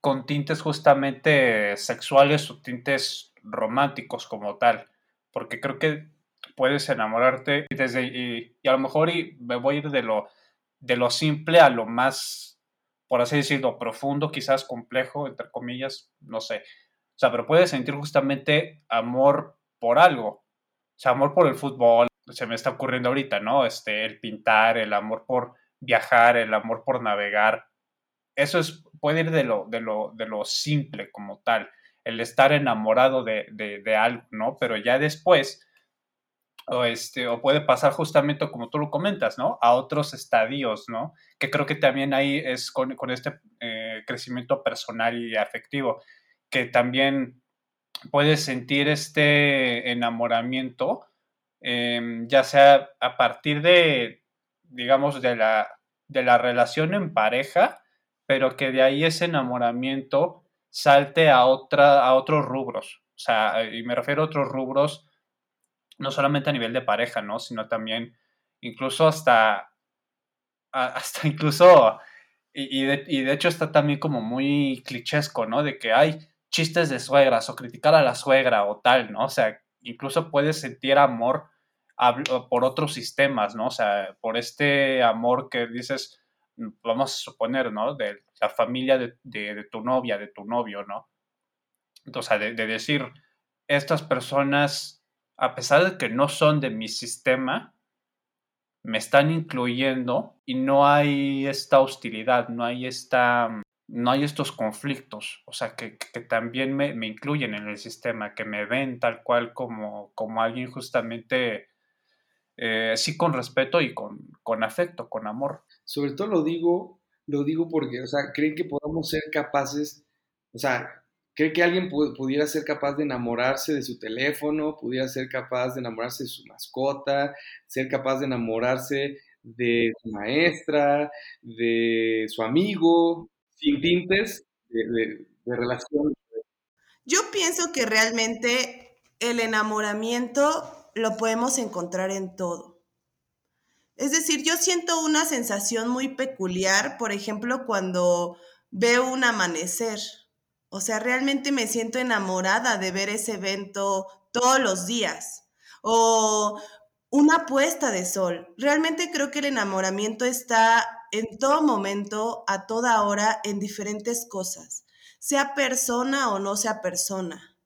con tintes justamente sexuales o tintes románticos como tal, porque creo que puedes enamorarte desde y, a lo mejor y me voy a ir de lo de lo simple a lo más por así decirlo profundo, quizás complejo entre comillas, no sé. O sea, pero puedes sentir justamente amor por algo. Sea, amor por el fútbol, se me está ocurriendo ahorita, ¿no? Este, el pintar, el amor por viajar, el amor por navegar. Eso es, puede ir de lo, de lo, de lo simple como tal, el estar enamorado de, de, algo, ¿no? Pero ya después, o, este, o puede pasar justamente como tú lo comentas, ¿no? A otros estadios, ¿no? Que creo que también ahí es con, con este eh, crecimiento personal y afectivo, que también puedes sentir este enamoramiento Em, ya sea a partir de, digamos, de la, de la relación en pareja, pero que de ahí ese enamoramiento salte a, otra, a otros rubros. O sea, y me refiero a otros rubros, no solamente a nivel de pareja, ¿no? Sino también, incluso hasta, hasta incluso, y, de, hecho está también como muy clichesco, ¿no? De que hay chistes de suegras o criticar a la suegra o tal, ¿no? O sea, incluso puedes sentir amor por otros sistemas, ¿no? O sea, por este amor que dices, vamos a suponer, ¿no? De la familia de, tu novia, de tu novio, ¿no? Entonces, de, de, decir, estas personas, a pesar de que no son de mi sistema, me están incluyendo y no hay esta hostilidad, no hay esta no hay estos conflictos, o sea, que, también me, incluyen en el sistema, que me ven tal cual como, como alguien justamente, eh, sí con respeto y con, con, afecto, con amor.
Sobre todo lo digo, lo digo porque, o sea, creen que podamos ser capaces, o sea, creen que alguien pudiera ser capaz de enamorarse de su teléfono, pudiera ser capaz de enamorarse de su mascota, ser capaz de enamorarse de su maestra, de su amigo, sin tintes de, relación.
Yo pienso que realmente el enamoramiento lo podemos encontrar en todo. Es decir, yo siento una sensación muy peculiar, por ejemplo, cuando veo un amanecer. O sea, realmente me siento enamorada de ver ese evento todos los días. O una puesta de sol. Realmente creo que el enamoramiento está en todo momento, a toda hora, en diferentes cosas, sea persona o no sea persona,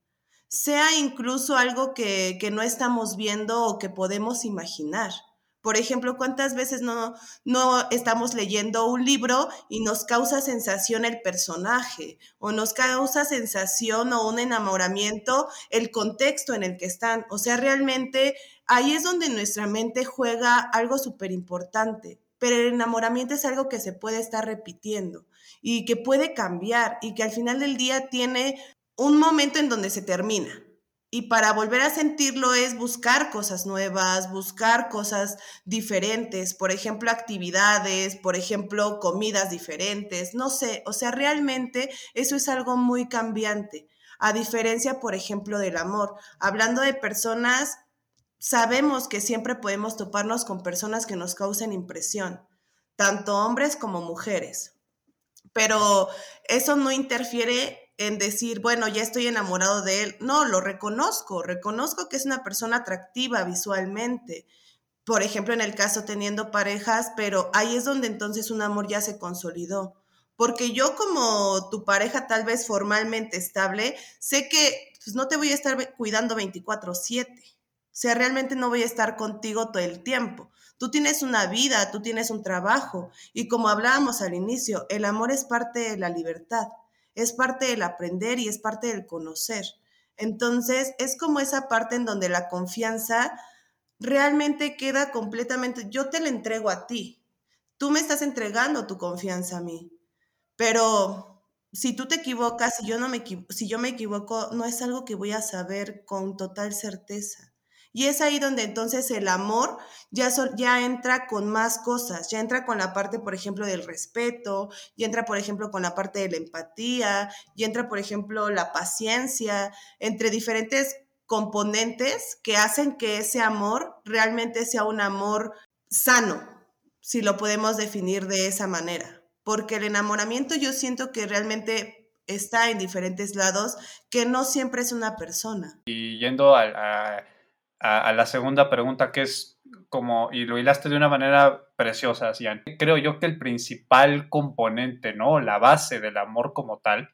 sea incluso algo que, no estamos viendo o que podemos imaginar. Por ejemplo, ¿cuántas veces no, no estamos leyendo un libro y nos causa sensación el personaje o nos causa sensación o un enamoramiento el contexto en el que están? O sea, realmente ahí es donde nuestra mente juega algo súper importante pero el enamoramiento es algo que se puede estar repitiendo y que puede cambiar y que al final del día tiene un momento en donde se termina. Y para volver a sentirlo es buscar cosas nuevas, buscar cosas diferentes, por ejemplo, actividades, por ejemplo, comidas diferentes, no sé, o sea, realmente eso es algo muy cambiante, a diferencia, por ejemplo, del amor. Hablando de personas sabemos que siempre podemos toparnos con personas que nos causen impresión, tanto hombres como mujeres. Pero eso no interfiere en decir, bueno, ya estoy enamorado de él. No, lo reconozco, reconozco que es una persona atractiva visualmente. Por ejemplo, en el caso teniendo parejas, pero ahí es donde entonces un amor ya se consolidó. Porque yo como tu pareja tal vez formalmente estable, sé que pues, no te voy a estar cuidando 24/7 o sea, realmente no voy a estar contigo todo el tiempo. Tú tienes una vida, tú tienes un trabajo y como hablábamos al inicio, el amor es parte de la libertad, es parte del aprender y es parte del conocer. Entonces, es como esa parte en donde la confianza realmente queda completamente, yo te la entrego a ti, tú me estás entregando tu confianza a mí, pero si tú te equivocas, si yo, no me, si yo me equivoco, no es algo que voy a saber con total certeza. Y es ahí donde entonces el amor ya, ya entra con más cosas, ya entra con la parte, por ejemplo, del respeto, ya entra, por ejemplo, con la parte de la empatía, ya entra, por ejemplo, la paciencia, entre diferentes componentes que hacen que ese amor realmente sea un amor sano, si lo podemos definir de esa manera. Porque el enamoramiento yo siento que realmente está en diferentes lados, que no siempre es una persona.
Y yendo a, la segunda pregunta, que es como, y lo hilaste de una manera preciosa, Cian. Creo yo que el principal componente, ¿no? La base del amor como tal,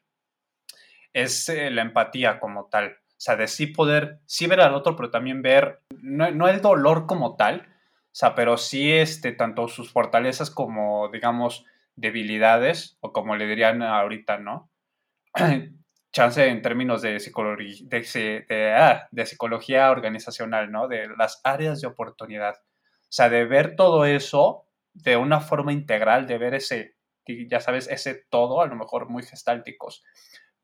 es eh, la empatía como tal. O sea, de sí poder, sí ver al otro, pero también ver, no, el dolor como tal, o sea, pero sí este, tanto sus fortalezas como, digamos, debilidades, o como le dirían ahorita, ¿no? Chance en términos de, psicología, de, ah, de psicología organizacional, ¿no? De las áreas de oportunidad. O sea, de ver todo eso de una forma integral, de ver ese, ya sabes, ese todo, a lo mejor muy gestálticos,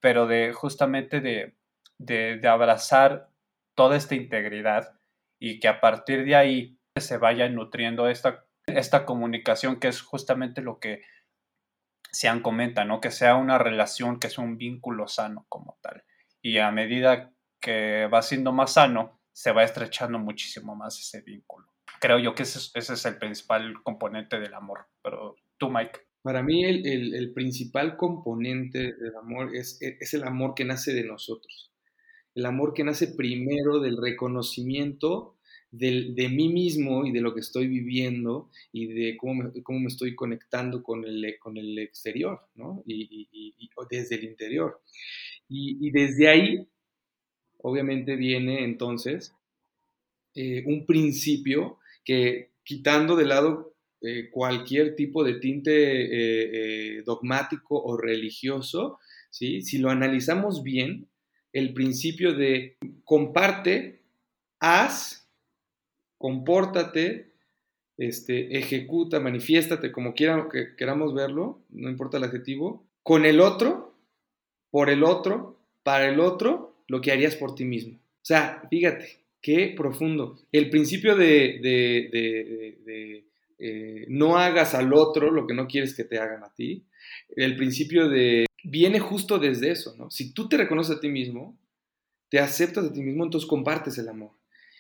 pero de justamente de de, abrazar toda esta integridad y que a partir de ahí se vaya nutriendo esta, esta comunicación que es justamente lo que Sean comenta, ¿no? Que sea una relación, que sea un vínculo sano como tal. Y a medida que va siendo más sano, se va estrechando muchísimo más ese vínculo. Creo yo que ese es, el principal componente del amor. Pero tú, Mike.
Para mí el, el, principal componente del amor es, es el amor que nace de nosotros el amor que nace primero del reconocimiento de mí mismo y de lo que estoy viviendo y de cómo me, cómo me estoy conectando con el, con el exterior, ¿no? Y, desde el interior. Y, desde ahí, obviamente, viene entonces eh, un principio que quitando de lado eh, cualquier tipo de tinte eh, dogmático o religioso, ¿sí? si lo analizamos bien, el principio de comparte, haz, compórtate, este, ejecuta, manifiéstate, como quiera, que queramos verlo, no importa el adjetivo, con el otro, por el otro, para el otro, lo que harías por ti mismo. O sea, fíjate, qué profundo. El principio de, de, eh, no hagas al otro lo que no quieres que te hagan a ti. El principio de viene justo desde eso, ¿no? Si tú te reconoces a ti mismo, te aceptas a ti mismo, entonces compartes el amor.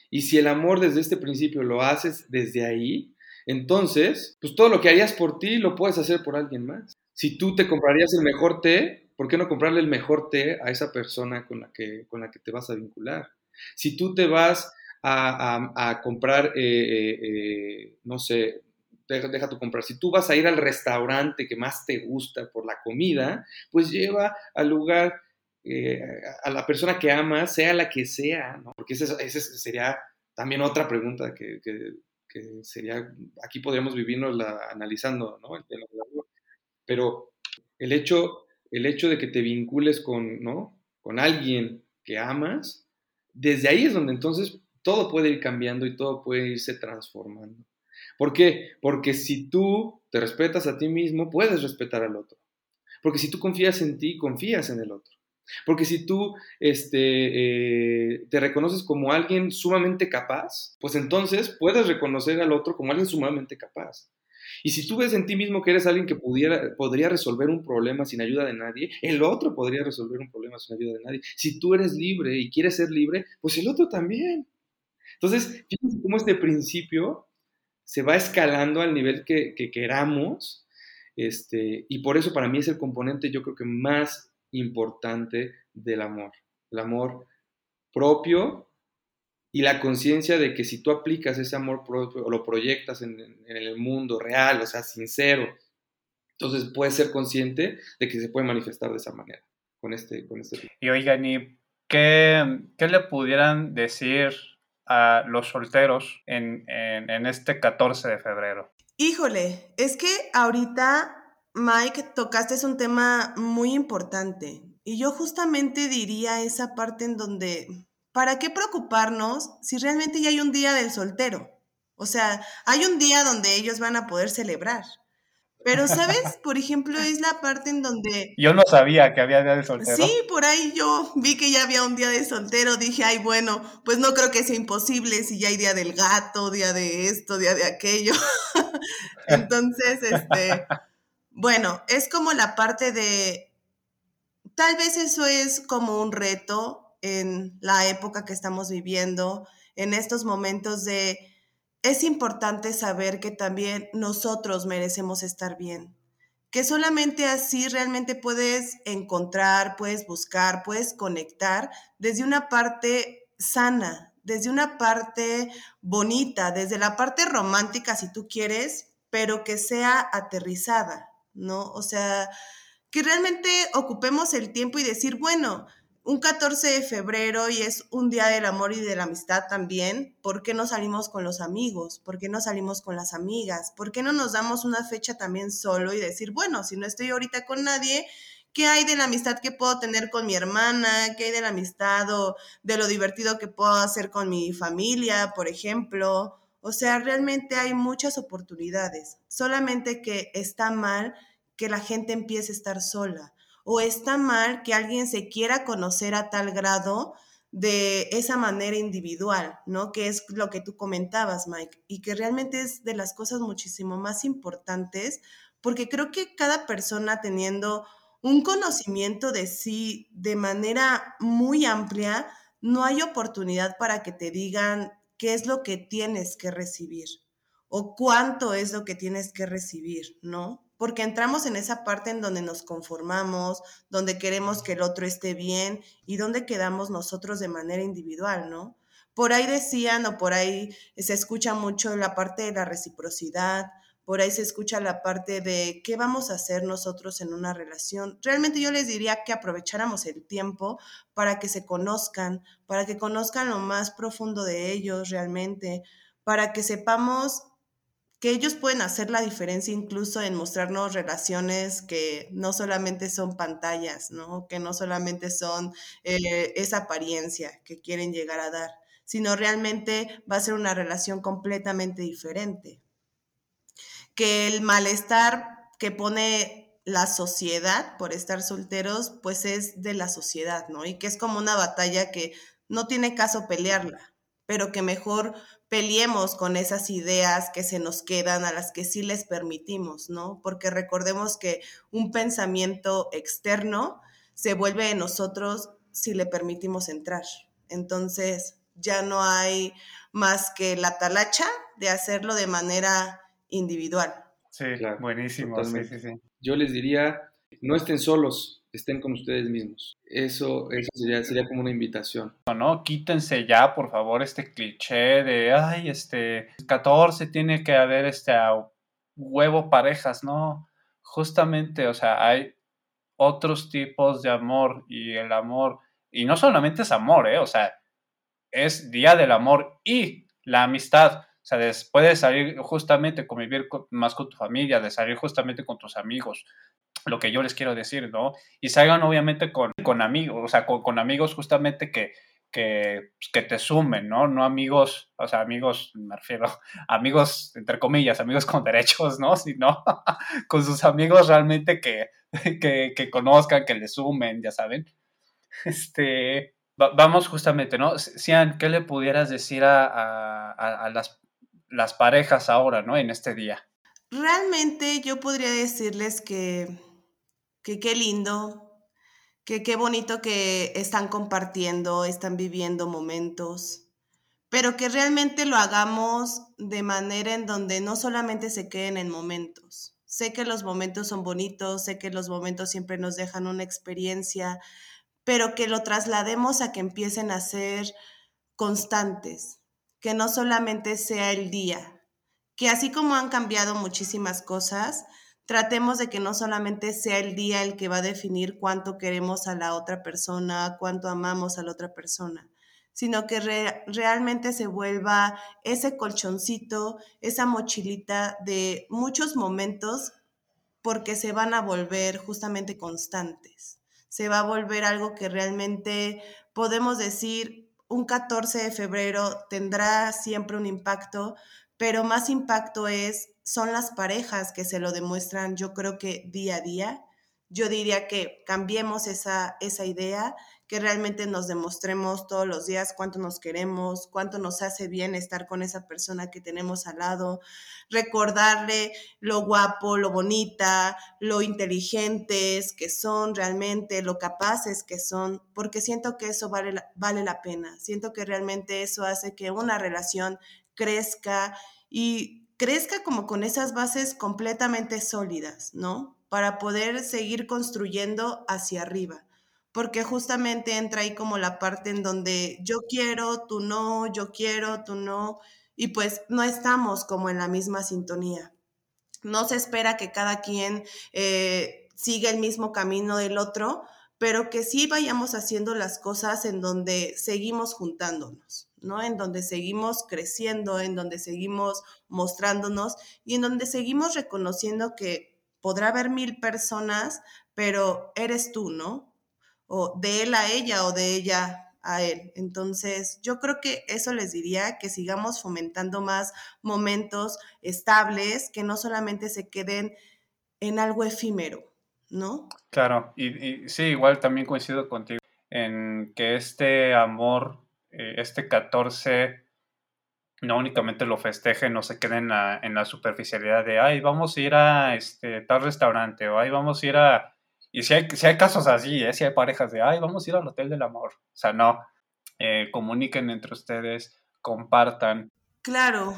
Y si el amor desde este principio lo haces desde ahí, entonces, pues todo lo que harías por ti lo puedes hacer por alguien más. Si tú te comprarías el mejor té, ¿por qué no comprarle el mejor té a esa persona con la que, con la que te vas a vincular? Si tú te vas a, comprar, eh, eh, eh, no sé, deja, tu comprar. Si tú vas a ir al restaurante que más te gusta por la comida, pues lleva al lugar eh, a la persona que amas, sea la que sea. Porque esa, sería también otra pregunta que, sería, aquí podríamos vivirnos la, analizando, ¿no? Pero el hecho, el hecho de que te vincules con, ¿no? Con alguien que amas, desde ahí es donde entonces todo puede ir cambiando y todo puede irse transformando. ¿Por qué? Porque si tú te respetas a ti mismo, puedes respetar al otro. Porque si tú confías en ti, confías en el otro. Porque si tú este, eh, te reconoces como alguien sumamente capaz, pues entonces puedes reconocer al otro como alguien sumamente capaz. Y si tú ves en ti mismo que eres alguien que pudiera, podría resolver un problema sin ayuda de nadie, el otro podría resolver un problema sin ayuda de nadie. Si tú eres libre y quieres ser libre, pues el otro también. Entonces, fíjense cómo este principio se va escalando al nivel que, queramos, este, y por eso para mí es el componente yo creo que más importante del amor, el amor propio y la conciencia de que si tú aplicas ese amor propio o lo proyectas en, el mundo real, o sea, sincero, entonces puedes ser consciente de que se puede manifestar de esa manera, con este... Con este
y oigan, ¿y qué, qué le pudieran decir a los solteros en, este 14 de febrero?
Híjole, es que ahorita, Mike, tocaste un tema muy importante. Y yo justamente diría esa parte en donde, ¿para qué preocuparnos si realmente ya hay un día del soltero? O sea, hay un día donde ellos van a poder celebrar. Pero, ¿sabes? Por ejemplo, es la parte en donde...
Yo no sabía que había día de soltero.
Sí, por ahí yo vi que ya había un día de soltero. Dije, ay, bueno, pues no creo que sea imposible si ya hay día del gato, día de esto, día de aquello. Entonces, este, bueno, es como la parte de... Tal vez eso es como un reto en la época que estamos viviendo, en estos momentos de es importante saber que también nosotros merecemos estar bien, que solamente así realmente puedes encontrar, puedes buscar, puedes conectar desde una parte sana, desde una parte bonita, desde la parte romántica si tú quieres, pero que sea aterrizada, ¿no? O sea, que realmente ocupemos el tiempo y decir, bueno, un 14 de febrero y es un día del amor y de la amistad también, ¿por qué no salimos con los amigos? ¿Por qué no salimos con las amigas? ¿Por qué no nos damos una fecha también solo y decir, bueno, si no estoy ahorita con nadie, ¿qué hay de la amistad que puedo tener con mi hermana? ¿Qué hay de la amistad o de lo divertido que puedo hacer con mi familia, por ejemplo? O sea, realmente hay muchas oportunidades, solamente que está mal que la gente empiece a estar sola o está mal que alguien se quiera conocer a tal grado de esa manera individual, ¿no? Que es lo que tú comentabas, Mike, y que realmente es de las cosas muchísimo más importantes, porque creo que cada persona teniendo un conocimiento de sí de manera muy amplia, no hay oportunidad para que te digan qué es lo que tienes que recibir o cuánto es lo que tienes que recibir, ¿no? Porque entramos en esa parte en donde nos conformamos, donde queremos que el otro esté bien y donde quedamos nosotros de manera individual, ¿no? Por ahí decían o por ahí se escucha mucho la parte de la reciprocidad, por ahí se escucha la parte de qué vamos a hacer nosotros en una relación. Realmente yo les diría que aprovecháramos el tiempo para que se conozcan, para que conozcan lo más profundo de ellos realmente, para que sepamos que ellos pueden hacer la diferencia incluso en mostrarnos relaciones que no solamente son pantallas, ¿no? Que no solamente son eh, esa apariencia que quieren llegar a dar, sino realmente va a ser una relación completamente diferente. Que el malestar que pone la sociedad por estar solteros, pues es de la sociedad, ¿no? Y que es como una batalla que no tiene caso pelearla, pero que mejor peleemos con esas ideas que se nos quedan, a las que sí les permitimos, ¿no? Porque recordemos que un pensamiento externo se vuelve en nosotros si le permitimos entrar. Entonces, ya no hay más que la talacha de hacerlo de manera individual.
Sí, buenísimo. Sí, sí, sí.
Yo les diría, no estén solos, estén con ustedes mismos. Eso, eso sería, sería como una invitación.
No, quítense ya, por favor, este cliché de, ay, este, 14 tiene que haber este huevo parejas, ¿no? Justamente, o sea, hay otros tipos de amor y el amor, y no solamente es amor, ¿eh? O sea, es día del amor y la amistad. O sea, puedes salir justamente, convivir más con tu familia, de salir justamente con tus amigos, lo que yo les quiero decir, ¿no? Y salgan obviamente con, con amigos, o sea, con, amigos justamente que, que, pues, que, te sumen, ¿no? No amigos, o sea, amigos, me refiero, amigos, entre comillas, amigos con derechos, ¿no? Sino con sus amigos realmente que, que, que conozcan, que le sumen, ya saben. Este, vamos justamente, ¿no? Cian, ¿qué le pudieras decir a, a, a las, las parejas ahora, ¿no? En este día.
Realmente yo podría decirles que que qué lindo, que qué bonito que están compartiendo, están viviendo momentos, pero que realmente lo hagamos de manera en donde no solamente se queden en momentos. Sé que los momentos son bonitos, sé que los momentos siempre nos dejan una experiencia, pero que lo traslademos a que empiecen a ser constantes, que no solamente sea el día, que así como han cambiado muchísimas cosas, tratemos de que no solamente sea el día el que va a definir cuánto queremos a la otra persona, cuánto amamos a la otra persona, sino que realmente se vuelva ese colchoncito, esa mochilita de muchos momentos porque se van a volver justamente constantes. Se va a volver algo que realmente podemos decir un 14 de febrero tendrá siempre un impacto, pero más impacto es son las parejas que se lo demuestran, yo creo que día a día. Yo diría que cambiemos esa, esa idea, que realmente nos demostremos todos los días cuánto nos queremos, cuánto nos hace bien estar con esa persona que tenemos al lado, recordarle lo guapo, lo bonita, lo inteligentes que son realmente, lo capaces que son, porque siento que eso vale vale la pena, siento que realmente eso hace que una relación crezca y crezca como con esas bases completamente sólidas, ¿no? Para poder seguir construyendo hacia arriba porque justamente entra ahí como la parte en donde yo quiero, tú no, yo quiero, tú no, y pues no estamos como en la misma sintonía. No se espera que cada quien eh, siga el mismo camino del otro, pero que sí vayamos haciendo las cosas en donde seguimos juntándonos, ¿no? En donde seguimos creciendo, en donde seguimos mostrándonos y en donde seguimos reconociendo que podrá haber mil personas, pero eres tú, ¿no? o de él a ella o de ella a él. Entonces, yo creo que eso les diría, que sigamos fomentando más momentos estables, que no solamente se queden en algo efímero, ¿no?
Claro, y, sí, igual también coincido contigo en que este amor, eh, este 14, no únicamente lo festeje, no se quede en la, en la superficialidad de, ay, vamos a ir a este tal restaurante, o ay, vamos a ir a y si hay, si hay casos así, ¿eh? si hay parejas de, ay, vamos a ir al Hotel del Amor. O sea, no, eh, comuniquen entre ustedes, compartan.
Claro,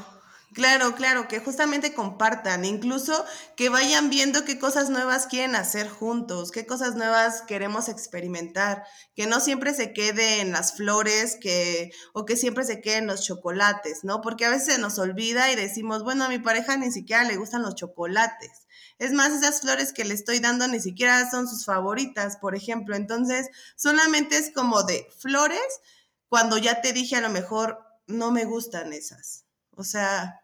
Claro, claro, que justamente compartan, incluso que vayan viendo qué cosas nuevas quieren hacer juntos, qué cosas nuevas queremos experimentar, que no siempre se quede en las flores que, o que siempre se quede en los chocolates, ¿no? Porque a veces se nos olvida y decimos, bueno, a mi pareja ni siquiera le gustan los chocolates. Es más, esas flores que le estoy dando ni siquiera son sus favoritas, por ejemplo. Entonces, solamente es como de flores cuando ya te dije a lo mejor no me gustan esas. O sea,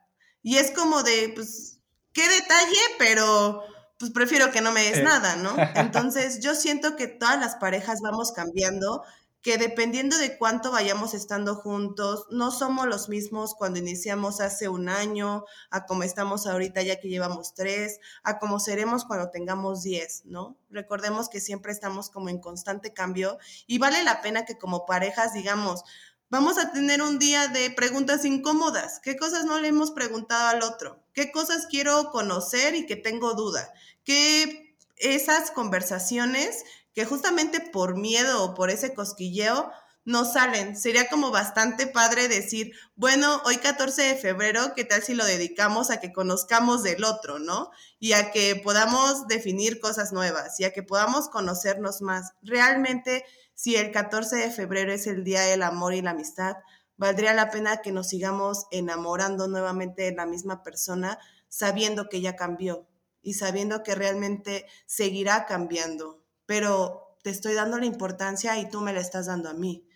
y es como de, pues, qué detalle, pero pues prefiero que no me des nada, ¿no? Entonces, yo siento que todas las parejas vamos cambiando, que dependiendo de cuánto vayamos estando juntos, no somos los mismos cuando iniciamos hace un año, a como estamos ahorita ya que llevamos tres, a como seremos cuando tengamos diez, ¿no? Recordemos que siempre estamos como en constante cambio y vale la pena que como parejas digamos, Vamos a tener un día de preguntas incómodas. ¿Qué cosas no le hemos preguntado al otro? ¿Qué cosas quiero conocer y que tengo duda? ¿Qué esas conversaciones que justamente por miedo o por ese cosquilleo no salen? Sería como bastante padre decir, bueno, hoy 14 de febrero, ¿qué tal si lo dedicamos a que conozcamos del otro, ¿no? Y a que podamos definir cosas nuevas y a que podamos conocernos más. Realmente si el 14 de febrero es el Día del Amor y la Amistad, valdría la pena que nos sigamos enamorando nuevamente de la misma persona, sabiendo que ya cambió y sabiendo que realmente seguirá cambiando, pero te estoy dando la importancia y tú me la estás dando a mí.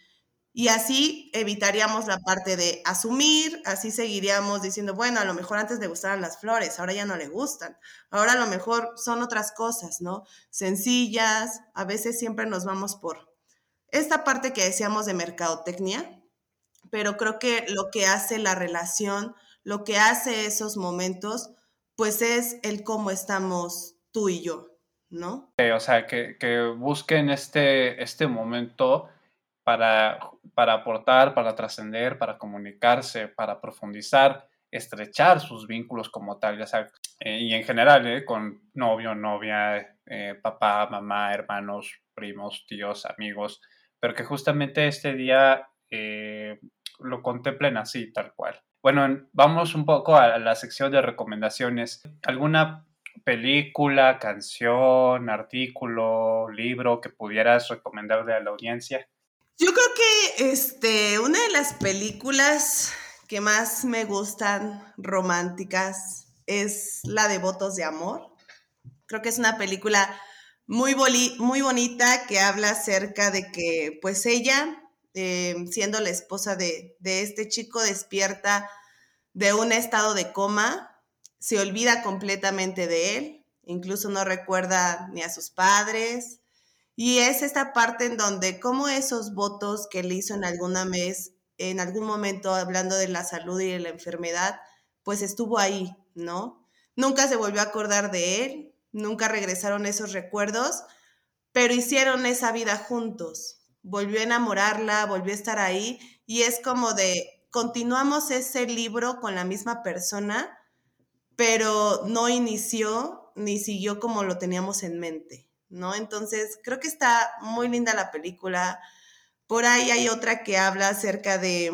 Y así evitaríamos la parte de asumir, así seguiríamos diciendo, bueno, a lo mejor antes le gustaban las flores, ahora ya no le gustan, ahora a lo mejor son otras cosas, ¿no? Sencillas, a veces siempre nos vamos por esta parte que decíamos de mercadotecnia, pero creo que lo que hace la relación, lo que hace esos momentos, pues es el cómo estamos tú y yo, ¿no?
o sea, que, busquen este, este momento para, para aportar, para trascender, para comunicarse, para profundizar, estrechar sus vínculos como tal, ya sea, eh, y en general, eh, con novio, novia, eh, papá, mamá, hermanos, primos, tíos, amigos, pero que justamente este día eh, lo contemplen así, tal cual. Bueno, vamos un poco a la sección de recomendaciones. ¿Alguna película, canción, artículo, libro que pudieras recomendarle a la audiencia?
Yo creo que este, una de las películas que más me gustan románticas es la de Votos de Amor. Creo que es una película muy, muy bonita que habla acerca de que pues ella, eh, siendo la esposa de, de este chico, despierta de un estado de coma, se olvida completamente de él, incluso no recuerda ni a sus padres. Y es esta parte en donde como esos votos que le hizo en alguna vez, en algún momento hablando de la salud y de la enfermedad, pues estuvo ahí, ¿no? Nunca se volvió a acordar de él, nunca regresaron esos recuerdos, pero hicieron esa vida juntos. volvió a enamorarla, volvió a estar ahí y es como de, continuamos ese libro con la misma persona, pero no inició ni siguió como lo teníamos en mente, ¿no? Entonces, creo que está muy linda la película. Por ahí hay otra que habla acerca de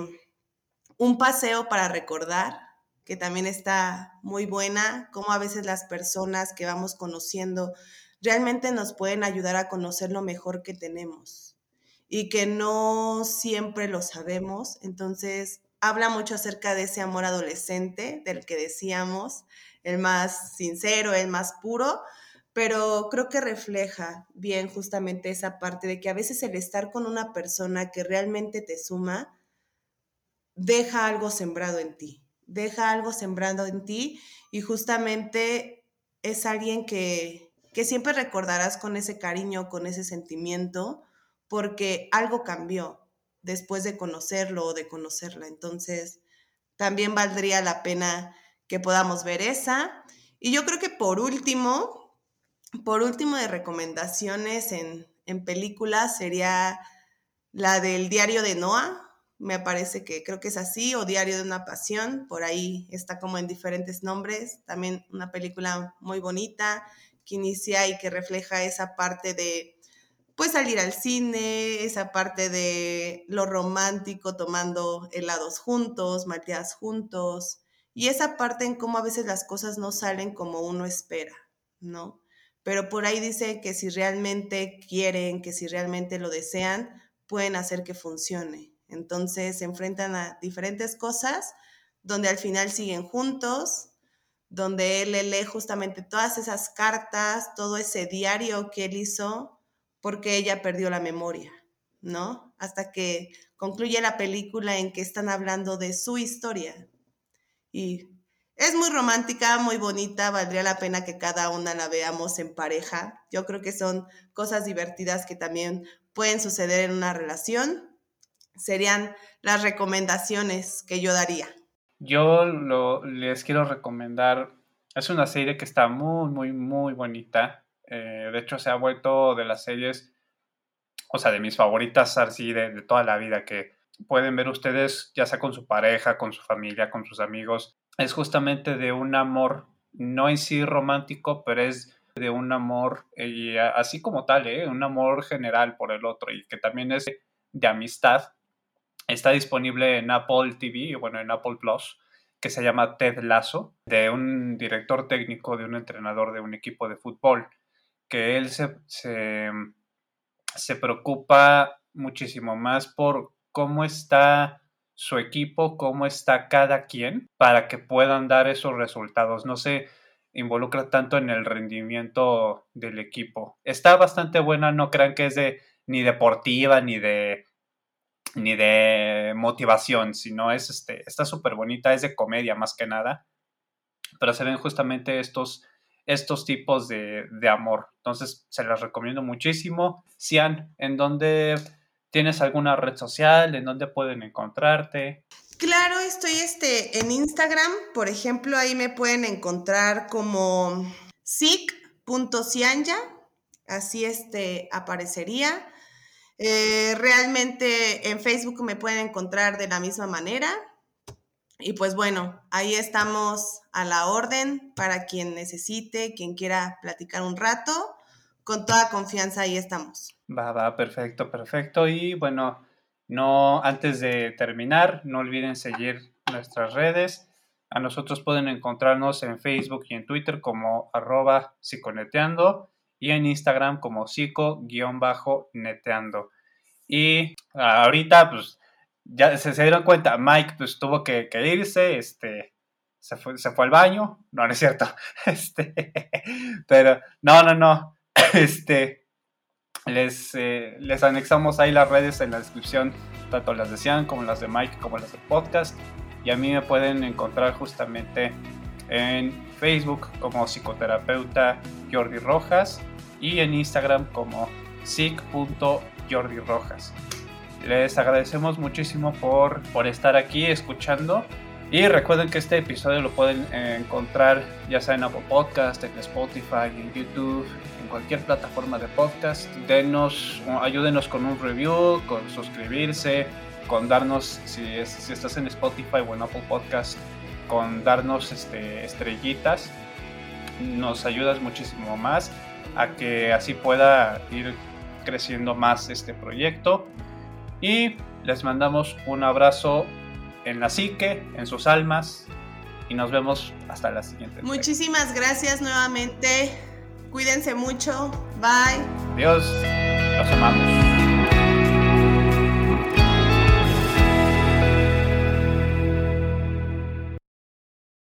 un paseo para recordar, que también está muy buena, como a veces las personas que vamos conociendo realmente nos pueden ayudar a conocer lo mejor que tenemos y que no siempre lo sabemos. Entonces, habla mucho acerca de ese amor adolescente del que decíamos, el más sincero, el más puro, pero creo que refleja bien justamente esa parte de que a veces el estar con una persona que realmente te suma, deja algo sembrado en ti, deja algo sembrado en ti y justamente es alguien que, que siempre recordarás con ese cariño, con ese sentimiento, porque algo cambió después de conocerlo o de conocerla. Entonces, también valdría la pena que podamos ver esa. Y yo creo que por último, por último de recomendaciones en, en películas sería la del diario de Noah. Me parece que creo que es así, o Diario de una Pasión, por ahí está como en diferentes nombres. También una película muy bonita que inicia y que refleja esa parte de pues salir al cine, esa parte de lo romántico, tomando helados juntos, malteadas juntos, y esa parte en cómo a veces las cosas no salen como uno espera, ¿no? Pero por ahí dice que si realmente quieren, que si realmente lo desean, pueden hacer que funcione. Entonces se enfrentan a diferentes cosas donde al final siguen juntos, donde él le lee justamente todas esas cartas, todo ese diario que él hizo porque ella perdió la memoria, ¿no? Hasta que concluye la película en que están hablando de su historia. Y es muy romántica, muy bonita, valdría la pena que cada una la veamos en pareja. Yo creo que son cosas divertidas que también pueden suceder en una relación. Serían las recomendaciones que yo daría.
Yo les quiero recomendar, es una serie que está muy, muy, muy bonita. Eh, de hecho, se ha vuelto de las series, o sea, de mis favoritas así de, toda la vida, que pueden ver ustedes, ya sea con su pareja, con su familia, con sus amigos. Es justamente de un amor, no en sí romántico, pero es de un amor, y así como tal, ¿eh? un amor general por el otro, y que también es de amistad. Está disponible en Apple TV, bueno, en Apple Plus que se llama Ted Lasso, de un director técnico, de un entrenador de un equipo de fútbol que él se, se, preocupa muchísimo más por cómo está su equipo, cómo está cada quien para que puedan dar esos resultados. No se involucra tanto en el rendimiento del equipo. Está bastante buena, no crean que es de ni deportiva ni de ni de motivación, sino es este está súper bonita, es de comedia más que nada. Pero se ven justamente estos estos tipos de, amor. Entonces, se las recomiendo muchísimo. Cian, ¿en dónde tienes alguna red social? ¿En dónde pueden encontrarte?
Claro, estoy este, en Instagram, por ejemplo, ahí me pueden encontrar como sic.cianya, así este, aparecería. Eh, realmente en Facebook me pueden encontrar de la misma manera. Y pues bueno, ahí estamos a la orden para quien necesite, quien quiera platicar un rato. Con toda confianza ahí estamos.
Va, va, perfecto, perfecto. Y bueno, no, antes de terminar, no olviden seguir nuestras redes. A nosotros pueden encontrarnos en Facebook y en Twitter como arroba psiconeteando y en Instagram como psico-neteando. Y ahorita, pues ya se, dieron cuenta, Mike pues tuvo que, irse, este, se fue, se fue al baño, no, no es cierto, este, pero no, no, no, este, les, eh, les anexamos ahí las redes en la descripción, tanto las de Cian como las de Mike como las del podcast, y a mí me pueden encontrar justamente en Facebook como psicoterapeuta Jordi Rojas y en Instagram como psic.jordirojas. Les agradecemos muchísimo por, por estar aquí escuchando Y recuerden que este episodio lo pueden encontrar ya sea en Apple Podcast, en Spotify, en YouTube, en cualquier plataforma de podcast. Denos, ayúdenos con un review, con suscribirse, con darnos, si, si estás en Spotify o en Apple Podcast, con darnos este, estrellitas. Nos ayudas muchísimo más a que así pueda ir creciendo más este proyecto. Y les mandamos un abrazo en la psique, en sus almas. Y nos vemos hasta la siguiente.
Muchísimas gracias nuevamente. Cuídense mucho. Bye.
Adiós. Los amamos.